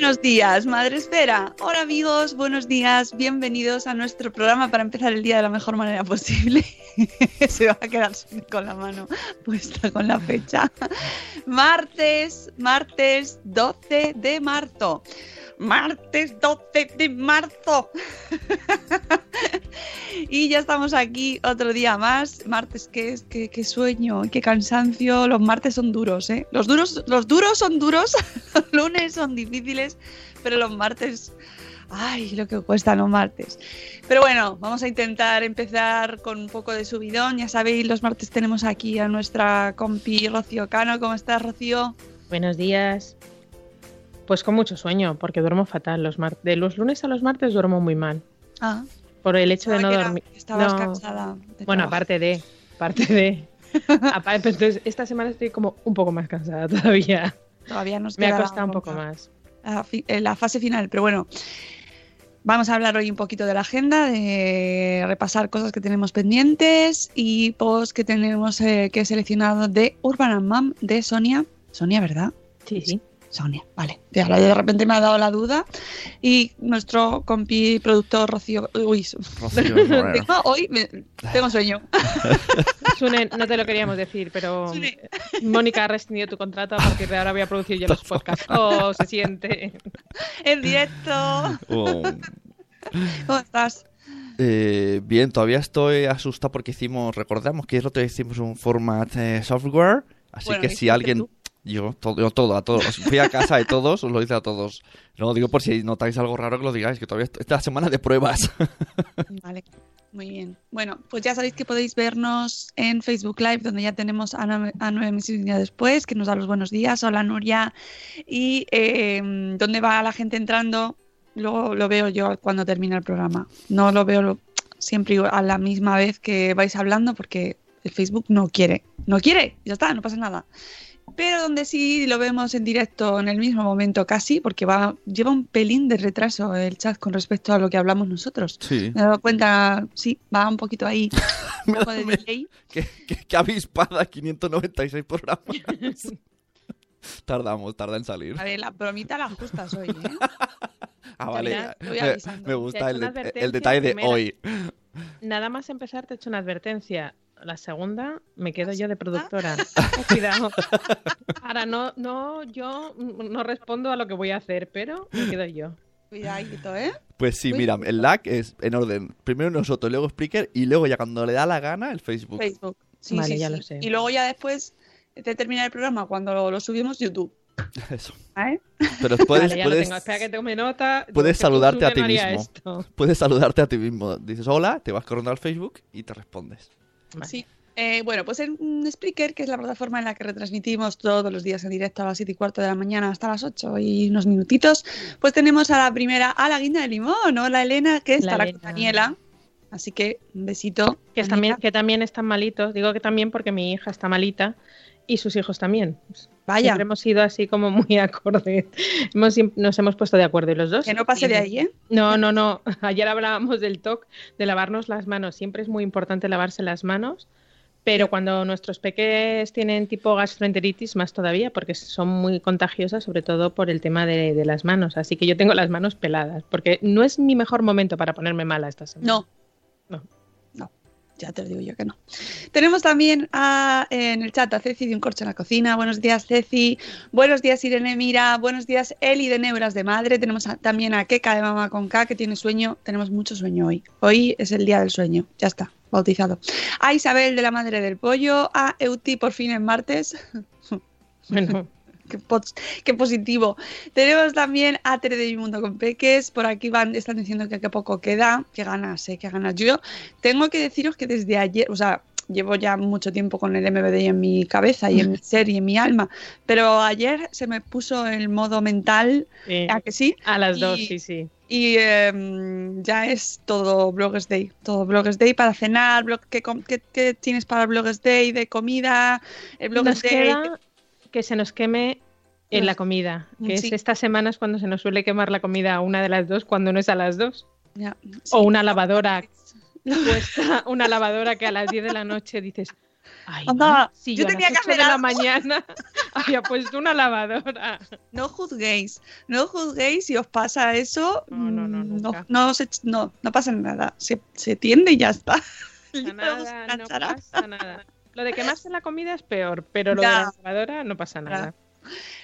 Buenos días, Madre Esfera. Hola amigos, buenos días, bienvenidos a nuestro programa para empezar el día de la mejor manera posible. Se va a quedar con la mano puesta con la fecha. Martes, martes 12 de marzo. Martes 12 de marzo. Y ya estamos aquí otro día más. Martes, qué, qué, qué sueño, qué cansancio. Los martes son duros, ¿eh? Los duros, los duros son duros, los lunes son difíciles, pero los martes, ay, lo que cuesta los martes. Pero bueno, vamos a intentar empezar con un poco de subidón. Ya sabéis, los martes tenemos aquí a nuestra compi Rocío Cano. ¿Cómo estás, Rocío? Buenos días. Pues con mucho sueño, porque duermo fatal. Los de los lunes a los martes duermo muy mal. Ah, Por el hecho de no dormir. Estabas No. cansada. de Bueno, aparte de. Aparte de. aparte, entonces, esta semana estoy como un poco más cansada todavía. Todavía nos Me ha costado un poco más. la, eh, la fase final, pero bueno. Vamos a hablar hoy un poquito de la agenda, de repasar cosas que tenemos pendientes y posts que tenemos eh, que he seleccionado de Urban and Mom de Sonia. Sonia, ¿verdad? Sí, sí. Sonia, vale. De ahora de repente me ha dado la duda. Y nuestro compi productor Rocío. Uy, Rocío tengo- hoy me- tengo sueño. Sune, no te lo queríamos decir, pero Sune. Mónica ha rescindido tu contrato a partir de ahora voy a producir yo los podcasts. Oh, se siente. En directo. Oh. ¿Cómo estás? Eh, bien, todavía estoy asustado porque hicimos, recordamos que el otro día hicimos un format eh, software, así Bueno, que ¿lo si alguien, tú? Yo todo, yo todo, a todos, fui a casa de todos, os lo hice a todos. No digo por si notáis algo raro que lo digáis, que todavía est- esta es semana de pruebas. Vale, muy bien. Bueno, pues ya sabéis que podéis vernos en Facebook Live, donde ya tenemos a, a nueve meses y después, que nos da los buenos días. Hola Nuria. Y eh, donde va la gente entrando, luego lo veo yo cuando termina el programa. No lo veo siempre a la misma vez que vais hablando, porque el Facebook no quiere. No quiere, ya está, no pasa nada. Pero donde sí lo vemos en directo en el mismo momento casi, porque va lleva un pelín de retraso el chat con respecto a lo que hablamos nosotros. Sí. Me he dado cuenta, sí, va un poquito ahí, un poco de Me- delay. que, que, que avispada, 596 programas. Tardamos, tarda en salir. A ver, la bromita la justas hoy, ¿eh? Ah, vale. Me, me gusta el, de- detalle de primera. hoy. Nada más empezar te he hecho una advertencia. La segunda me quedo yo de productora. Cuidado. Ahora no, no, yo no respondo a lo que voy a hacer, pero me quedo yo. Cuidadito, ¿eh? Pues sí, mira, el lag es en orden. Primero nosotros, luego Spreaker y luego ya cuando le da la gana el Facebook. Facebook. Sí, Vale, sí, ya sí. lo sé. Y luego ya después de terminar el programa, cuando lo, lo subimos, YouTube. Eso. ¿eh? Pero puedes, vale, ya lo puedes, tengo. Espera que tome nota. puedes que saludarte a ti mismo. esto. puedes saludarte a ti mismo. Dices hola, te vas corriendo al Facebook y te respondes. Vale. Sí. Eh, bueno, pues en Spreaker, que es la plataforma en la que retransmitimos todos los días en directo a las 7 y cuarto de la mañana hasta las 8 y unos minutitos, pues tenemos a la primera, a la guinda de limón, hola Elena, que La estará con Elena. Daniela. Así que un besito. Que, también, que también están malitos. Digo que también porque mi hija está malita y sus hijos también. Vaya, Siempre hemos sido así como muy acordes. Hemos, nos hemos puesto de acuerdo y los dos. que no pase de ahí, ¿eh? No, no, no. Ayer hablábamos del TOC, de lavarnos las manos. Siempre es muy importante lavarse las manos Pero cuando nuestros peques tienen tipo gastroenteritis, más todavía, porque son muy contagiosas, sobre todo por el tema de, de las manos. Así que yo tengo las manos peladas, porque no es mi mejor momento para ponerme mala esta semana. No. No. Ya te lo digo yo que no. Tenemos también a- en el chat a Ceci de Un Corcho en la Cocina. Buenos días, Ceci. Buenos días, Irene Mira. Buenos días, Eli de Neuras de Madre. Tenemos a- también a Keka de Mamá con K, que tiene sueño. Tenemos mucho sueño hoy. Hoy es el día del sueño. Ya está, bautizado. A Isabel de la Madre del Pollo. A Euti, por fin en martes. Bueno, Qué, pos- qué positivo. Tenemos también a Tere de Mi Mundo con Peques. Por aquí van, están diciendo que qué poco queda. Qué ganas, eh, qué ganas. Yo tengo que deciros que desde ayer, o sea, llevo ya mucho tiempo con el MBD en mi cabeza y en mi ser y en mi alma, pero ayer se me puso el modo mental, sí. ¿a que sí? a las dos, Y- sí, sí. Y em, ya es todo Bloggers Day. Todo Bloggers Day para cenar. blog- ¿qué, com- qué- qué tienes para Bloggers Day de comida? El Bloggers Nos Day. queda que se nos queme en la comida, que Sí. es estas semanas cuando se nos suele quemar la comida a una de las dos cuando no es a las dos. Sí. O una lavadora puesta, una lavadora que a las 10 de la noche dices, ay, Anda, si yo yo, a tenía que 8 de hacer la algo". mañana había puesto una lavadora. No juzguéis, no juzguéis si os pasa eso. No, no, no, mm, nunca. no, se- no, no pasa nada. Se, se tiende y ya está. No nada, no pasa nada. Lo de quemarse la comida es peor, pero lo Ya. de la lavadora no pasa nada.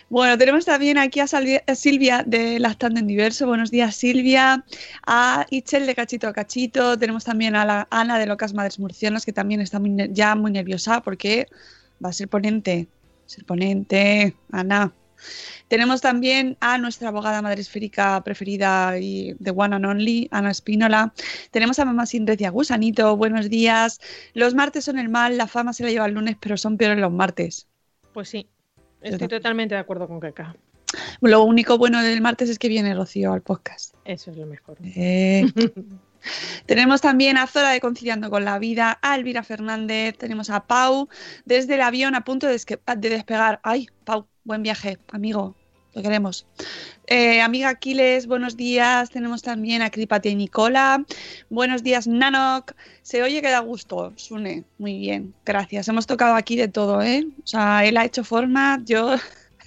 Bueno, tenemos también aquí a, Silvia de Lactando en Diverso. Buenos días, Silvia. A Itchel de Cachito a Cachito. Tenemos también a la Ana de Locas Madres Murcianas, que también está muy ya muy nerviosa porque va a ser ponente. Ser ponente, Ana. Tenemos también a nuestra abogada madre esférica preferida y de One and Only, Ana Espínola. Tenemos a Mamá Sin Red y a Gusanito. Buenos días. Los martes son el mal, la fama se la lleva el lunes, pero son peores los martes. Pues sí, estoy totalmente de acuerdo con Keka. Lo único bueno del martes es que viene Rocío al podcast. Eso es lo mejor. Eh, tenemos también a Zora de Conciliando con la Vida, a Elvira Fernández, tenemos a Pau desde el avión a punto de, de despegar. Ay, Pau, buen viaje, amigo, lo queremos. Eh, amiga Aquiles, buenos días. Tenemos también a Cripati y Nicola. Buenos días, Nanok. Se oye que da gusto, Sune. Muy bien, gracias. Hemos tocado aquí de todo, ¿eh? O sea, él ha hecho forma, yo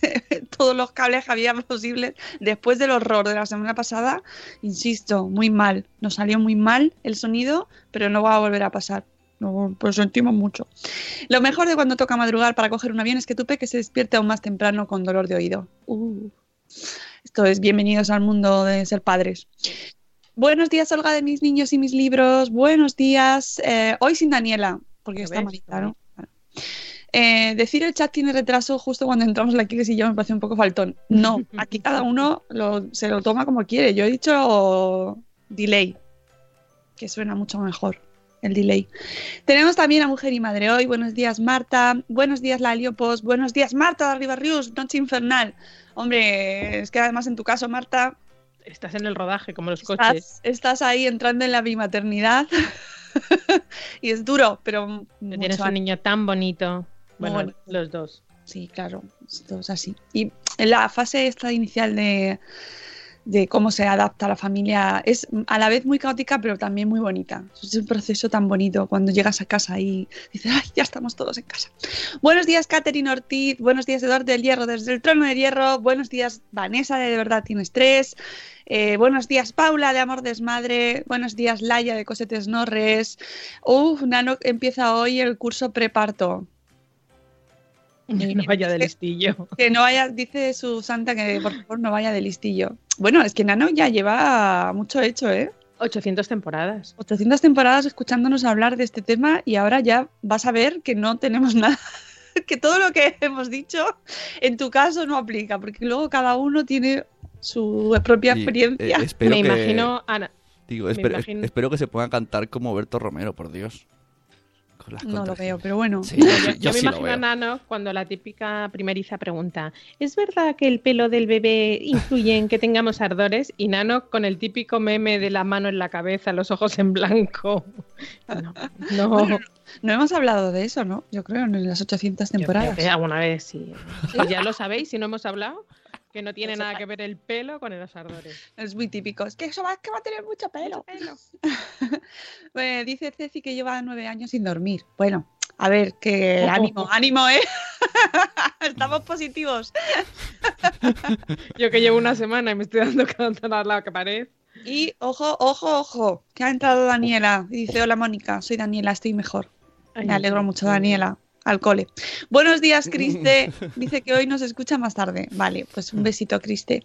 todos los cables que había posibles. Después del horror de la semana pasada, insisto, muy mal. Nos salió muy mal el sonido, pero no va a volver a pasar. No, pues sentimos mucho. Lo mejor de cuando toca madrugar para coger un avión es que tu peque se despierte aún más temprano con dolor de oído. Uh. Esto es bienvenidos al mundo de ser padres. Buenos días, Olga, de mis niños y mis libros. Buenos días. eh, hoy sin Daniela, porque está malita, ¿no? Eh, decir el chat tiene retraso justo cuando entramos la Aquiles y yo me parece un poco faltón. No, aquí cada uno lo- se lo toma como quiere. Yo he dicho delay, que suena mucho mejor el delay. Tenemos también a Mujer y Madre hoy. Buenos días, Marta. Buenos días, la Heliopos. Buenos días, Marta de Arriba Rius. Noche infernal. Hombre, es que además en tu caso, Marta, Estás en el rodaje, como los coches. estás, estás ahí entrando en la bimaternidad. y es duro, pero Tienes un niño tan bonito. Bueno, Bueno. los dos. Sí, claro, esto es así. Y en la fase esta inicial de, de cómo se adapta la familia es a la vez muy caótica, pero también muy bonita. Es un proceso tan bonito cuando llegas a casa y dices, ¡ay, ya estamos todos en casa! Buenos días, Catherine Ortiz. Buenos días, Eduardo del Hierro, desde el trono de hierro. Buenos días, Vanessa, de De verdad tienes tres. Eh, buenos días, Paula, de Amor Desmadre. Buenos días, Laia, de Cosetes Norres. Uf, Nano empieza hoy el curso preparto. No vaya de listillo. Que no vaya, dice su santa que por favor no vaya de listillo. Bueno, es que Nano ya lleva mucho hecho, ¿eh? 800 temporadas. 800 temporadas escuchándonos hablar de este tema y ahora ya vas a ver que no tenemos nada, que todo lo que hemos dicho en tu caso no aplica, porque luego cada uno tiene su propia Y, experiencia. eh, espero Me que- imagino Ana. Digo, espero, imagino- espero que se puedan cantar como Berto Romero, por Dios. Las no lo veo, pero bueno. Sí, Yo, me sí imagino a. Nano cuando la típica primeriza pregunta ¿Es verdad que el pelo del bebé influye en que tengamos ardores? Y Nano con el típico meme de la mano en la cabeza, los ojos en blanco. No, no. Bueno, no hemos hablado de eso, ¿no? Yo creo en las 800 Yo creo temporadas. que alguna vez sí. Ya lo sabéis, si no hemos hablado, que no tiene nada que ver el pelo con los ardores. Es muy típico. Es que eso va, que va a tener mucho pelo. Dice Ceci que lleva nueve años sin dormir. Bueno, A ver, que Ojo, ánimo, ojo. ánimo, ¿eh? Estamos positivos. Yo que llevo una semana y me estoy dando contra la pared. Y ojo, ojo, ojo, que ha entrado Daniela. Y dice, hola Mónica, soy Daniela, estoy mejor. Ay, Me alegro mucho, Daniela. Al cole. Buenos días, Criste. Dice que hoy nos escucha más tarde. Vale, pues un besito, Criste.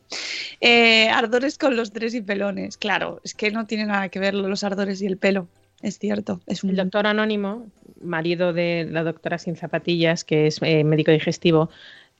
Eh, ardores con los tres y pelones. Claro, es que no tiene nada que ver los ardores y el pelo. Es cierto. Es un El doctor Anónimo, marido de la doctora Sin Zapatillas, que es eh, médico digestivo,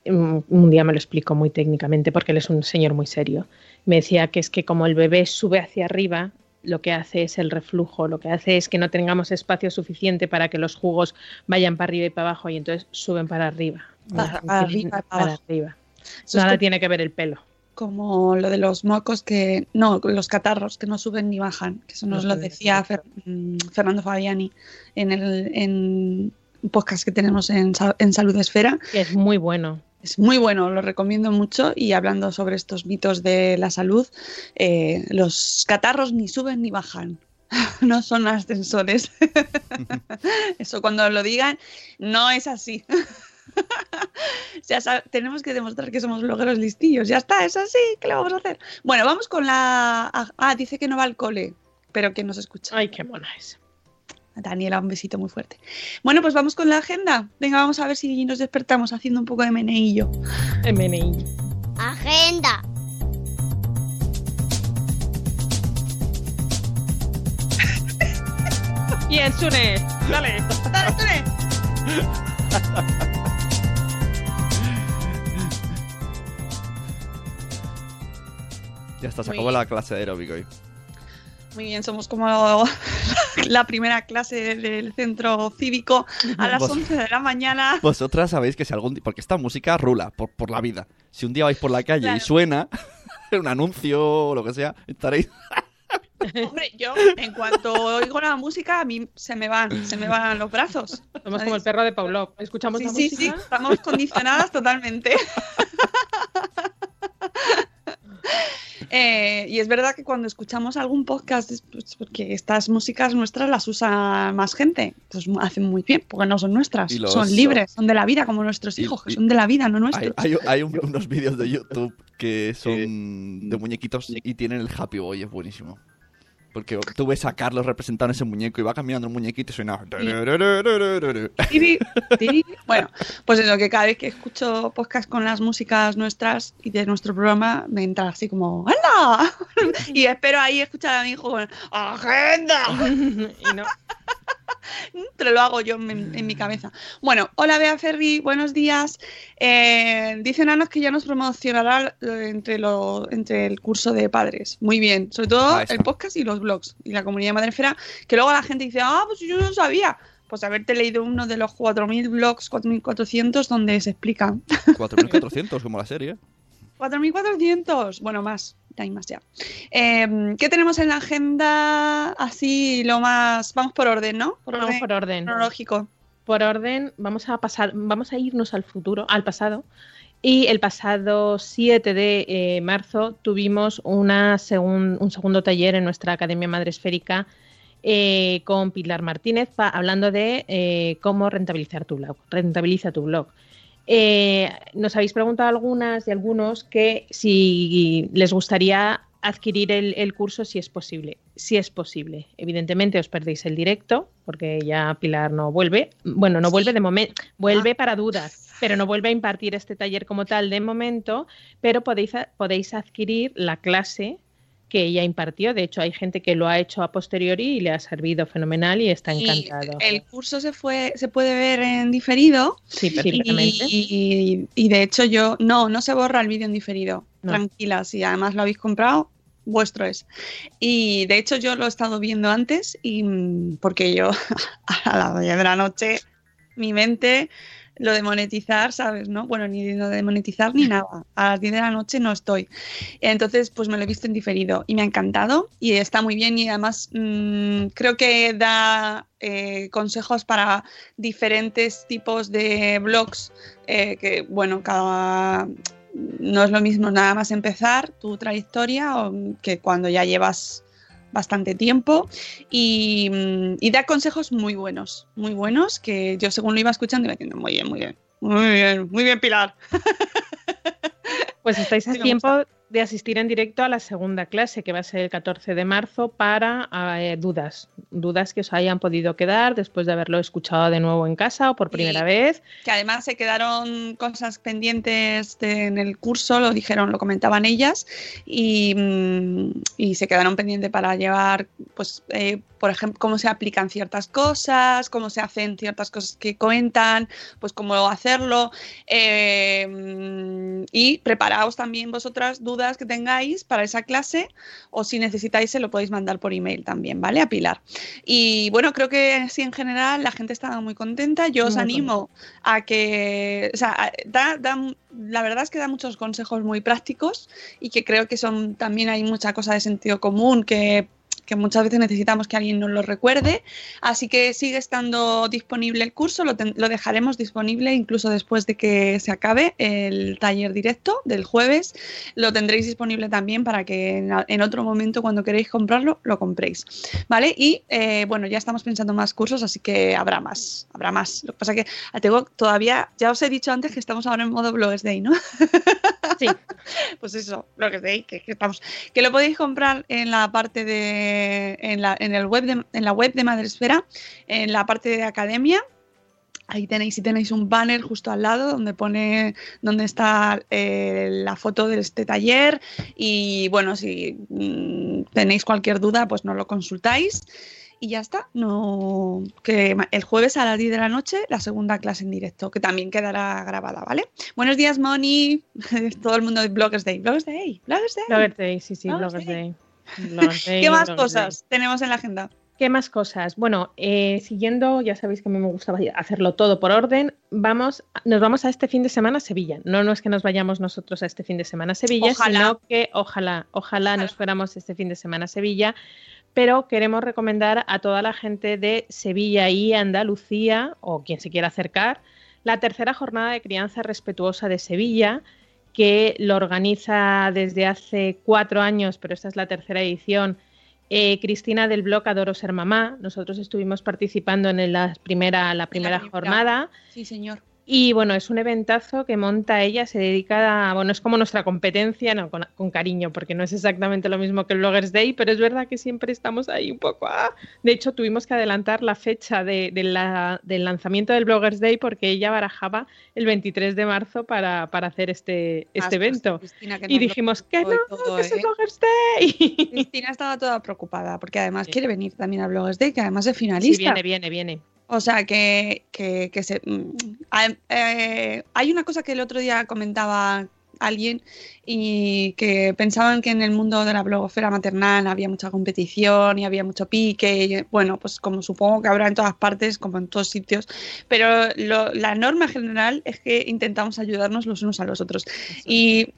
mm, un día me lo explicó muy técnicamente porque él es un señor muy serio. Me decía que es que como el bebé sube hacia arriba, lo que hace es el reflujo, lo que hace es que no tengamos espacio suficiente para que los jugos vayan para arriba y para abajo y entonces suben para arriba. Para arriba para abajo. arriba. Eso es Nada tiene que ver el pelo. como lo de los mocos que no, los catarros que no suben ni bajan, que eso nos No lo decía. Fer- mm, Fernando Fabiani en el en podcast que tenemos en, Sa- en Salud Esfera. Que es muy bueno. Es muy bueno, lo recomiendo mucho. Y hablando sobre estos mitos de la salud, eh, los catarros ni suben ni bajan. No son ascensores. Eso cuando lo digan, no es así. Tenemos que demostrar que somos blogueros listillos. Ya está, es así. ¿Qué le vamos a hacer? Bueno, vamos con la. Ah, dice que no va al cole, pero que nos escucha. Ay, qué mona es. Daniela, un besito muy fuerte. Bueno, pues vamos con la agenda. Venga, vamos a ver si nos despertamos haciendo un poco de meneillo. MNI. Agenda. Bien, Sune, dale. ¡Dale, Tune! Ya está, se acabó la clase de aeróbico hoy. Muy bien, somos como la primera clase del centro cívico a las Vos- 11 de la mañana. Vosotras sabéis que si algún día... Porque esta música rula por, por la vida. Si un día vais por la calle Claro. y suena un anuncio o lo que sea, estaréis... Hombre, yo en cuanto oigo la música, a mí se me van, se me van los brazos. Somos como el perro de Pavlov. Escuchamos Sí, la sí, sí, música. estamos condicionadas totalmente. Eh, y es verdad que cuando escuchamos algún podcast, es pues, porque estas músicas nuestras las usa más gente, pues hacen muy bien, porque no son nuestras, los- son libres, son de la vida, como nuestros Y- hijos, que y- son de la vida, no Hay, nuestros. hay- hay un- unos vídeos de YouTube que son de muñequitos y tienen el Happy Boy, es buenísimo. Porque tú ves a Carlos representando ese muñeco y va caminando el muñequito y suena... Bueno, pues eso, que cada vez que escucho podcast con las músicas nuestras y de nuestro programa, me entra así como ¡Anda! Y espero ahí escuchar a mi hijo con ¡Agenda! y no. Te lo hago yo en, en mi cabeza. Bueno, hola Bea Ferri, buenos días. Eh, dicen Anos que ya nos promocionará entre, lo, entre el curso de padres. Muy bien, sobre todo el podcast y los blogs y la comunidad madrefera, que luego la gente dice, ah, pues yo no sabía. Pues haberte leído uno de los 4.000 blogs, 4.400, donde se explica. 4.400, como la serie. 4.400, bueno, más, hay más ya. Eh, ¿Qué tenemos en la agenda? Así, lo más. Vamos por orden, ¿no? Por Vamos orden por orden. cronológico. Por orden, vamos a pasar, vamos a irnos al futuro, al pasado. Y el pasado 7 de eh, marzo tuvimos una segun- un segundo taller en nuestra Academia Madre Esférica eh, con Pilar Martínez pa- hablando de eh, cómo rentabilizar tu blog. Rentabiliza tu blog. Eh, nos habéis preguntado algunas y algunos que si les gustaría adquirir el, el curso si es posible. Si es posible. Evidentemente os perdéis el directo porque ya Pilar no vuelve. Bueno, no vuelve de momento, vuelve para dudas, pero no vuelve a impartir este taller como tal de momento, pero podéis, podéis adquirir la clase que ella impartió. De hecho, hay gente que lo ha hecho a posteriori y le ha servido fenomenal y está Y encantado. el curso se fue, se puede ver en diferido. Sí, perfectamente. Y, y de hecho yo, no, no se borra el vídeo en diferido. No. Tranquila, si además lo habéis comprado, vuestro es. Y de hecho yo lo he estado viendo antes y mm, porque yo a 10 de la noche, mi mente, lo de monetizar, ¿sabes? ¿No? Bueno, ni lo de monetizar ni nada. A las 10 de la noche no estoy. Entonces, pues me lo he visto en diferido y me ha encantado y está muy bien y además mm, creo que da eh, consejos para diferentes tipos de blogs eh, que, bueno, cada... No es lo mismo nada más empezar tu trayectoria o que cuando ya llevas bastante tiempo y, mm, y da consejos muy buenos, muy buenos, que yo según lo iba escuchando iba diciendo, muy bien, muy bien, muy bien, muy bien, Pilar. Pues estáis a Sí, tiempo de asistir en directo a la segunda clase, que va a ser el 14 de marzo, para eh, dudas. Dudas que os hayan podido quedar después de haberlo escuchado de nuevo en casa o por primera Sí. vez. que además se quedaron cosas pendientes de- en el curso, lo dijeron, lo comentaban ellas, y, mm, y se quedaron pendientes para llevar, pues, eh, por ejemplo, cómo se aplican ciertas cosas, cómo se hacen ciertas cosas que cuentan, pues cómo hacerlo, eh, y preparaos también vosotras dudas que tengáis para esa clase, o si necesitáis se lo podéis mandar por email también, ¿vale? A Pilar. Y bueno, creo que sí, en general la gente está muy contenta. Yo os animo a que, o sea, da, da- la verdad es que da muchos consejos muy prácticos y que creo que son también hay mucha cosa de sentido común que que muchas veces necesitamos que alguien nos lo recuerde. Así que sigue estando disponible el curso, lo, ten- lo dejaremos disponible incluso después de que se acabe el taller directo del jueves. Lo tendréis disponible también para que en, otro momento, cuando queréis comprarlo, lo compréis. ¿Vale? Y eh, bueno, ya estamos pensando más cursos, así que habrá más, habrá más. Lo que pasa que ah, tengo todavía, ya os he dicho antes que estamos ahora en modo Bloggers Day, ¿no? Sí, pues eso, Bloggers Day, que, que estamos, que lo podéis comprar en la parte de, en la, en el web de, en la web de Madresfera, en la parte de academia. Ahí tenéis, si tenéis un banner justo al lado donde pone donde está eh, la foto de este taller y bueno, si mm, tenéis cualquier duda, pues nos lo consultáis y ya está. No, que el jueves a las 10 de la noche la segunda clase en directo, que también quedará grabada, ¿vale? Buenos días, Moni. Todo el mundo de Bloggers Day. Bloggers Day, Bloggers Day. Bloggers Day, sí, sí, Bloggers Bloggers Day. Day. ¿Qué más cosas tenemos en la agenda? ¿Qué más cosas? Bueno, eh, siguiendo, ya sabéis que a mí me gusta hacerlo todo por orden, vamos, nos vamos a este fin de semana a Sevilla. No, no es que nos vayamos nosotros a este fin de semana a Sevilla, Ojalá. sino que ojalá, ojalá nos fuéramos este fin de semana a Sevilla, pero queremos recomendar a toda la gente de Sevilla y Andalucía, o quien se quiera acercar, la tercera jornada de crianza respetuosa de Sevilla, que lo organiza desde hace cuatro años, pero esta es la tercera edición, eh, Cristina del blog Adoro Ser Mamá. Nosotros estuvimos participando en la primera, la primera primera. jornada. Sí, señor. Y bueno, es un eventazo que monta ella, se dedica a, bueno, es como nuestra competencia, no, con, con cariño, porque no es exactamente lo mismo que el Bloggers Day, pero es verdad que siempre estamos ahí un poco. ¡ah! De hecho, tuvimos que adelantar la fecha de, de la- del lanzamiento del Bloggers Day porque ella barajaba el 23 de marzo para, para hacer este, este Ah, pues, evento. Cristina, que Y dijimos que no, todo, que es el ¿eh? Bloggers Day. Cristina estaba toda preocupada porque además Sí. quiere venir también a Bloggers Day, que además es Sí, finalista. viene, viene, viene. O sea, que, que, que se... mm, eh, hay una cosa que el otro día comentaba alguien y que pensaban que en el mundo de la blogosfera maternal había mucha competición y había mucho pique. Y, bueno, pues como supongo que habrá en todas partes, como en todos sitios. Pero lo- la norma general es que intentamos ayudarnos los unos a los otros. Y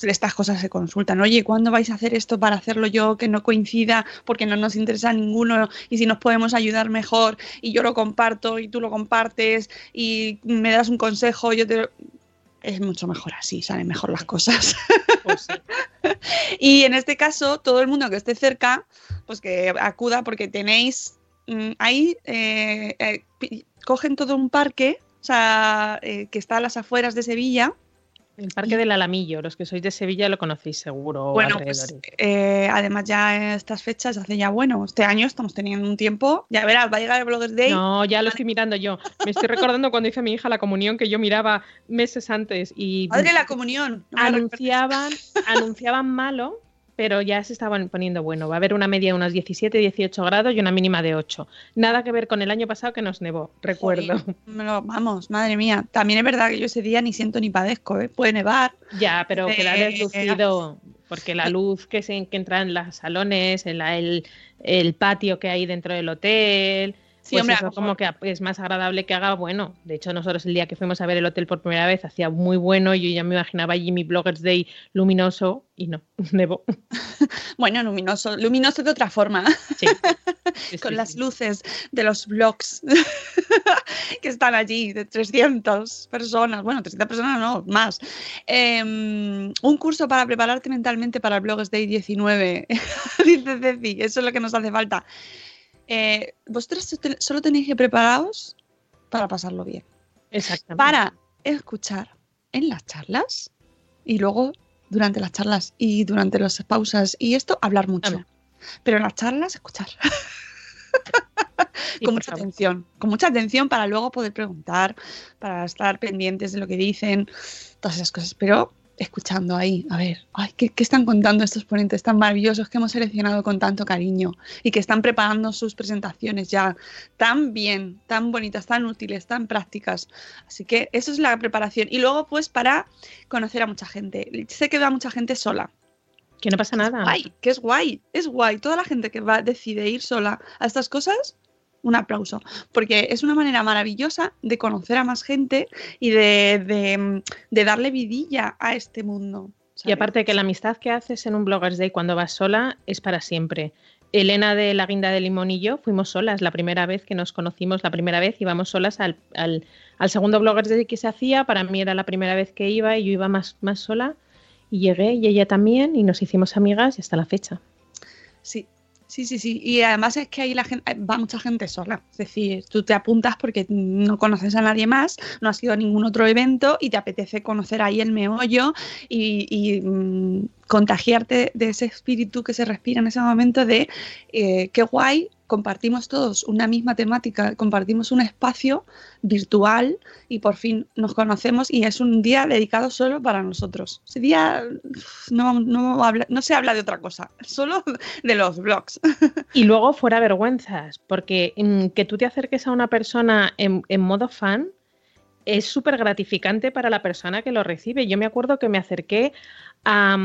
pues estas cosas se consultan. Oye, ¿cuándo vais a hacer esto para hacerlo yo que no coincida? Porque no nos interesa a ninguno y si nos podemos ayudar mejor y yo lo comparto y tú lo compartes y me das un consejo, yo te Es mucho mejor así, salen mejor las cosas. Pues sí. Y en este caso, todo el mundo que esté cerca, pues que acuda porque tenéis mm, ahí, eh, eh, cogen todo un parque, o sea, eh, que está a las afueras de Sevilla. El Parque del Alamillo, los que sois de Sevilla lo conocéis seguro. Bueno, pues eh, además ya en estas fechas, hace ya, bueno, este año estamos teniendo un tiempo, ya verás, va a llegar el Bloggers Day. No, ya lo estoy mirando yo. Me estoy recordando cuando hice a mi hija la comunión que yo miraba meses antes y Madre la comunión. no anunciaban, anunciaban malo, pero ya se estaban poniendo bueno. Va a haber una media de unos 17, 18 grados y una mínima de 8. Nada que ver con el año pasado que nos nevó, recuerdo. Vamos, madre mía. También es verdad que yo ese día ni siento ni padezco, ¿eh? Puede nevar. Ya, pero queda Eh, deslucido, porque la luz que, se, que entra en los salones, en la- el, el patio que hay dentro del hotel, Sí, pues hombre, eso como que es más agradable que haga bueno. De hecho, nosotros el día que fuimos a ver el hotel por primera vez hacía muy bueno y yo ya me imaginaba allí mi Bloggers Day luminoso y no, nevó. Bueno, luminoso, luminoso de otra forma, Sí. Sí, con sí, las sí. luces de los blogs. que están allí, de 300 personas, bueno, 300 personas no, más. Em, un curso para prepararte mentalmente para el Blogs Day 19, dice Ceci, eso es lo que nos hace falta. Eh, vosotros solo tenéis que prepararos para pasarlo bien. Exactamente. Para escuchar en las charlas y luego durante las charlas y durante las pausas y esto, hablar mucho. Pero en las charlas, escuchar. con mucha atención, con mucha atención para luego poder preguntar, para estar pendientes de lo que dicen, todas esas cosas. Pero escuchando ahí, a ver, ay, ¿qué, están contando estos ponentes tan maravillosos que hemos seleccionado con tanto cariño y que están preparando sus presentaciones ya tan bien, tan bonitas, tan útiles, tan prácticas? Así que eso es la preparación. Y luego, pues, para conocer a mucha gente. Sé que va mucha gente sola. Que no pasa nada. Guay, que es guay, es guay. Toda la gente que va decide ir sola a estas cosas, un aplauso, porque es una manera maravillosa de conocer a más gente y de, darle vidilla a este mundo. Y aparte que la amistad que haces en un Bloggers Day cuando vas sola es para siempre. Elena de la Guinda de Limón y yo fuimos solas la primera vez que nos conocimos, la primera vez íbamos solas al, al, segundo Bloggers Day que se hacía, para mí era la primera vez que iba y yo iba más, más sola y llegué y ella también y nos hicimos amigas y hasta la fecha. Sí, Sí, sí, sí. Y además es que ahí la gente, va mucha gente sola. Es decir, tú te apuntas porque no conoces a nadie más, no has ido a ningún otro evento y te apetece conocer ahí el meollo y, mm, contagiarte de ese espíritu que se respira en ese momento de eh, qué guay compartimos todos una misma temática, compartimos un espacio virtual y por fin nos conocemos y es un día dedicado solo para nosotros. Ese día no, no, se habla de otra cosa, solo de los blogs. Y luego fuera vergüenzas, porque mm, que tú te acerques a una persona en, modo fan es súper gratificante para la persona que lo recibe. Yo me acuerdo que me acerqué a...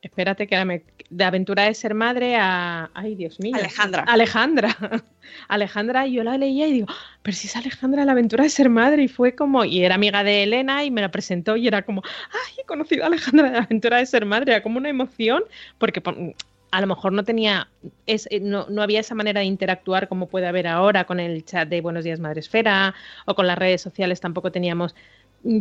Espérate que me, de aventura de ser madre a, ay Dios mío, Alejandra. Alejandra. Alejandra, yo la leía y digo, pero si es Alejandra la aventura de ser madre y fue como, y era amiga de Elena y me la presentó y era como, ay, he conocido a Alejandra de la aventura de ser madre, era como una emoción, porque a lo mejor no tenía, es, eh, no, no, había esa manera de interactuar como puede haber ahora con el chat de Buenos Días Madresfera o con las redes sociales tampoco teníamos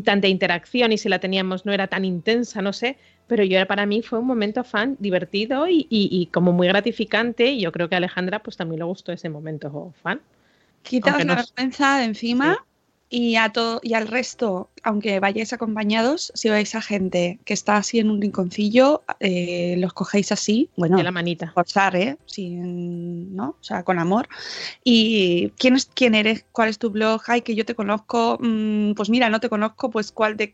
tanta interacción y si la teníamos no era tan intensa, no sé, pero yo para mí fue un momento fan divertido y, como muy gratificante y yo creo que a Alejandra pues también le gustó ese momento fan. Quitas la vergüenza de encima y a todo y al resto, aunque vayáis acompañados, si veis a gente que está así en un rinconcillo, eh, los cogéis así, bueno, de la manita, forzar, ¿eh? Sin, ¿no? O sea, con amor. Y quién es quién eres, cuál es tu blog, ay que yo te conozco, mm, pues mira, no te conozco, pues cuál de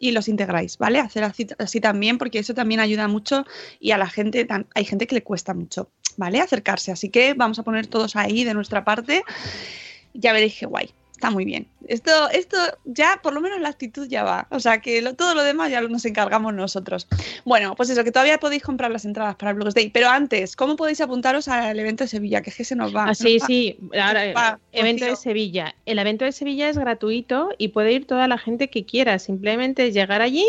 y los integráis, ¿vale? Hacer así, así, también, porque eso también ayuda mucho y a la gente, hay gente que le cuesta mucho, ¿vale? Acercarse. Así que vamos a poner todos ahí de nuestra parte. Ya veréis qué guay está muy bien. Esto, esto ya, por lo menos la actitud ya va. O sea que todo lo demás ya nos encargamos nosotros. Bueno, pues eso, que todavía podéis comprar las entradas para el Blogs Day. Pero antes, ¿cómo podéis apuntaros al evento de Sevilla? Que es que se nos va. Ah, sí, sí. Ahora, evento de Sevilla. El evento de Sevilla es gratuito y puede ir toda la gente que quiera. Simplemente llegar allí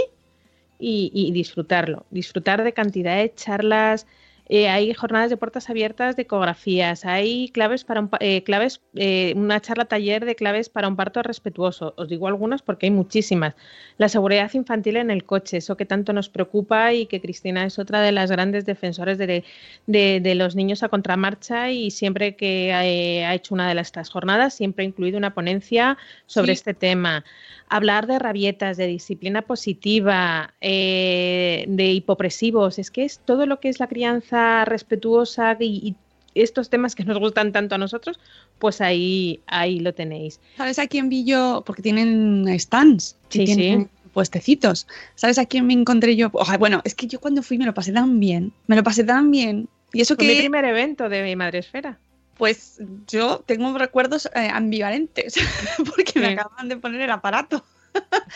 y, y disfrutarlo. Disfrutar de cantidad de charlas eh, hay jornadas de puertas abiertas de ecografías, hay claves para un, eh, claves, eh, una charla taller de claves para un parto respetuoso. Os digo algunas porque hay muchísimas. La seguridad infantil en el coche, eso que tanto nos preocupa y que Cristina es otra de las grandes defensores de, de, los niños a contramarcha y siempre que ha, hecho una de estas jornadas, siempre ha incluido una ponencia sobre este tema hablar de rabietas, de disciplina positiva, eh, de hipopresivos, es que es todo lo que es la crianza respetuosa y, estos temas que nos gustan tanto a nosotros, pues ahí, ahí lo tenéis. ¿Sabes a quién vi yo? Porque tienen stands. Sí, tienen Puestecitos. ¿Sabes a quién me encontré yo? bueno, es que yo cuando fui me lo pasé tan bien. Me lo pasé tan bien. Y eso Fue que. mi primer evento de mi madre esfera pues yo tengo recuerdos eh, ambivalentes porque me acaban de poner el aparato.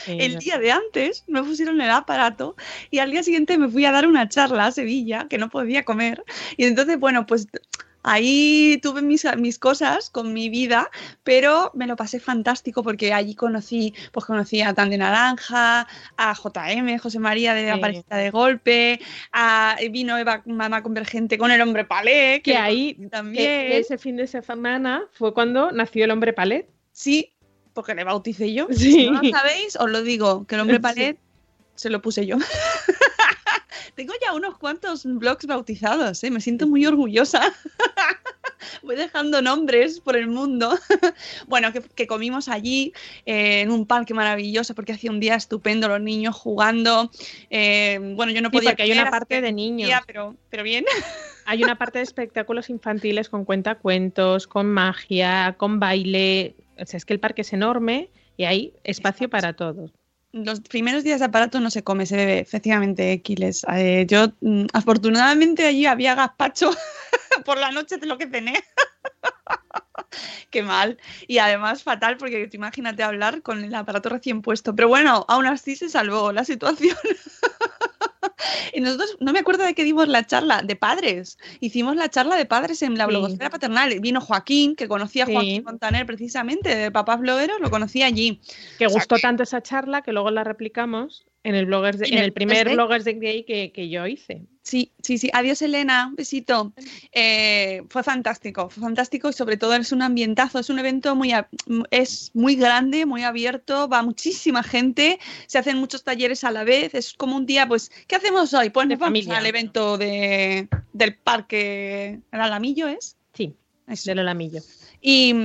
El día de antes me pusieron el aparato y al día siguiente me fui a dar una charla a Sevilla que no podía comer. Y entonces, bueno, pues ahí tuve mis, mis, cosas con mi vida, pero me lo pasé fantástico porque allí conocí, pues conocí a Tan de Naranja, a JM, José María de sí. de Golpe, a, vino Eva Mamá Convergente con el hombre palé, que, ahí también. ese fin de semana fue cuando nació el hombre palé. Sí, porque le bauticé yo. Sí. Si no lo sabéis, os lo digo, que el hombre Sí. palet se lo puse yo. Tengo ya unos cuantos blogs bautizados, ¿eh? me siento muy orgullosa. Voy dejando nombres por el mundo. bueno, que, que comimos allí eh, en un parque maravilloso porque hacía un día estupendo, los niños jugando. Eh, bueno, yo no Sí, podía. porque hay una parte de niños. pero, pero bien. Hay una parte de espectáculos infantiles con cuentacuentos, con magia, con baile. O sea, es que el parque es enorme y hay espacio para todos. Los primeros días de aparato no se come, se bebe, efectivamente, Quiles. Eh, yo, mm, afortunadamente, allí había gazpacho por la noche de lo que cené. Qué mal. Y además fatal, porque tú imagínate hablar con el aparato recién puesto. Pero bueno, aún así se salvó la situación. y nosotros, no me acuerdo de qué dimos la charla, de padres. Hicimos la charla de padres en la Sí. blogosfera paternal. Vino Joaquín, que conocía a Sí. Joaquín Montaner precisamente, de Papás Blogueros, lo conocía allí. Que O sea, gustó que- tanto esa charla que luego la replicamos en el bloggers de- En el primer Day. bloggers de Day que, que yo hice. Sí, sí, sí. Adiós, Elena. Un besito. Eh, fue fantástico, fue fantástico y sobre todo es un ambientazo. Es un evento muy, es muy grande, muy abierto. Va muchísima gente. Se hacen muchos talleres a la vez. Es como un día, pues, ¿qué hacemos hoy? Pues De nos vamos familia. al evento de, del parque. ¿El Alamillo es? Sí, Eso. del Alamillo. Y,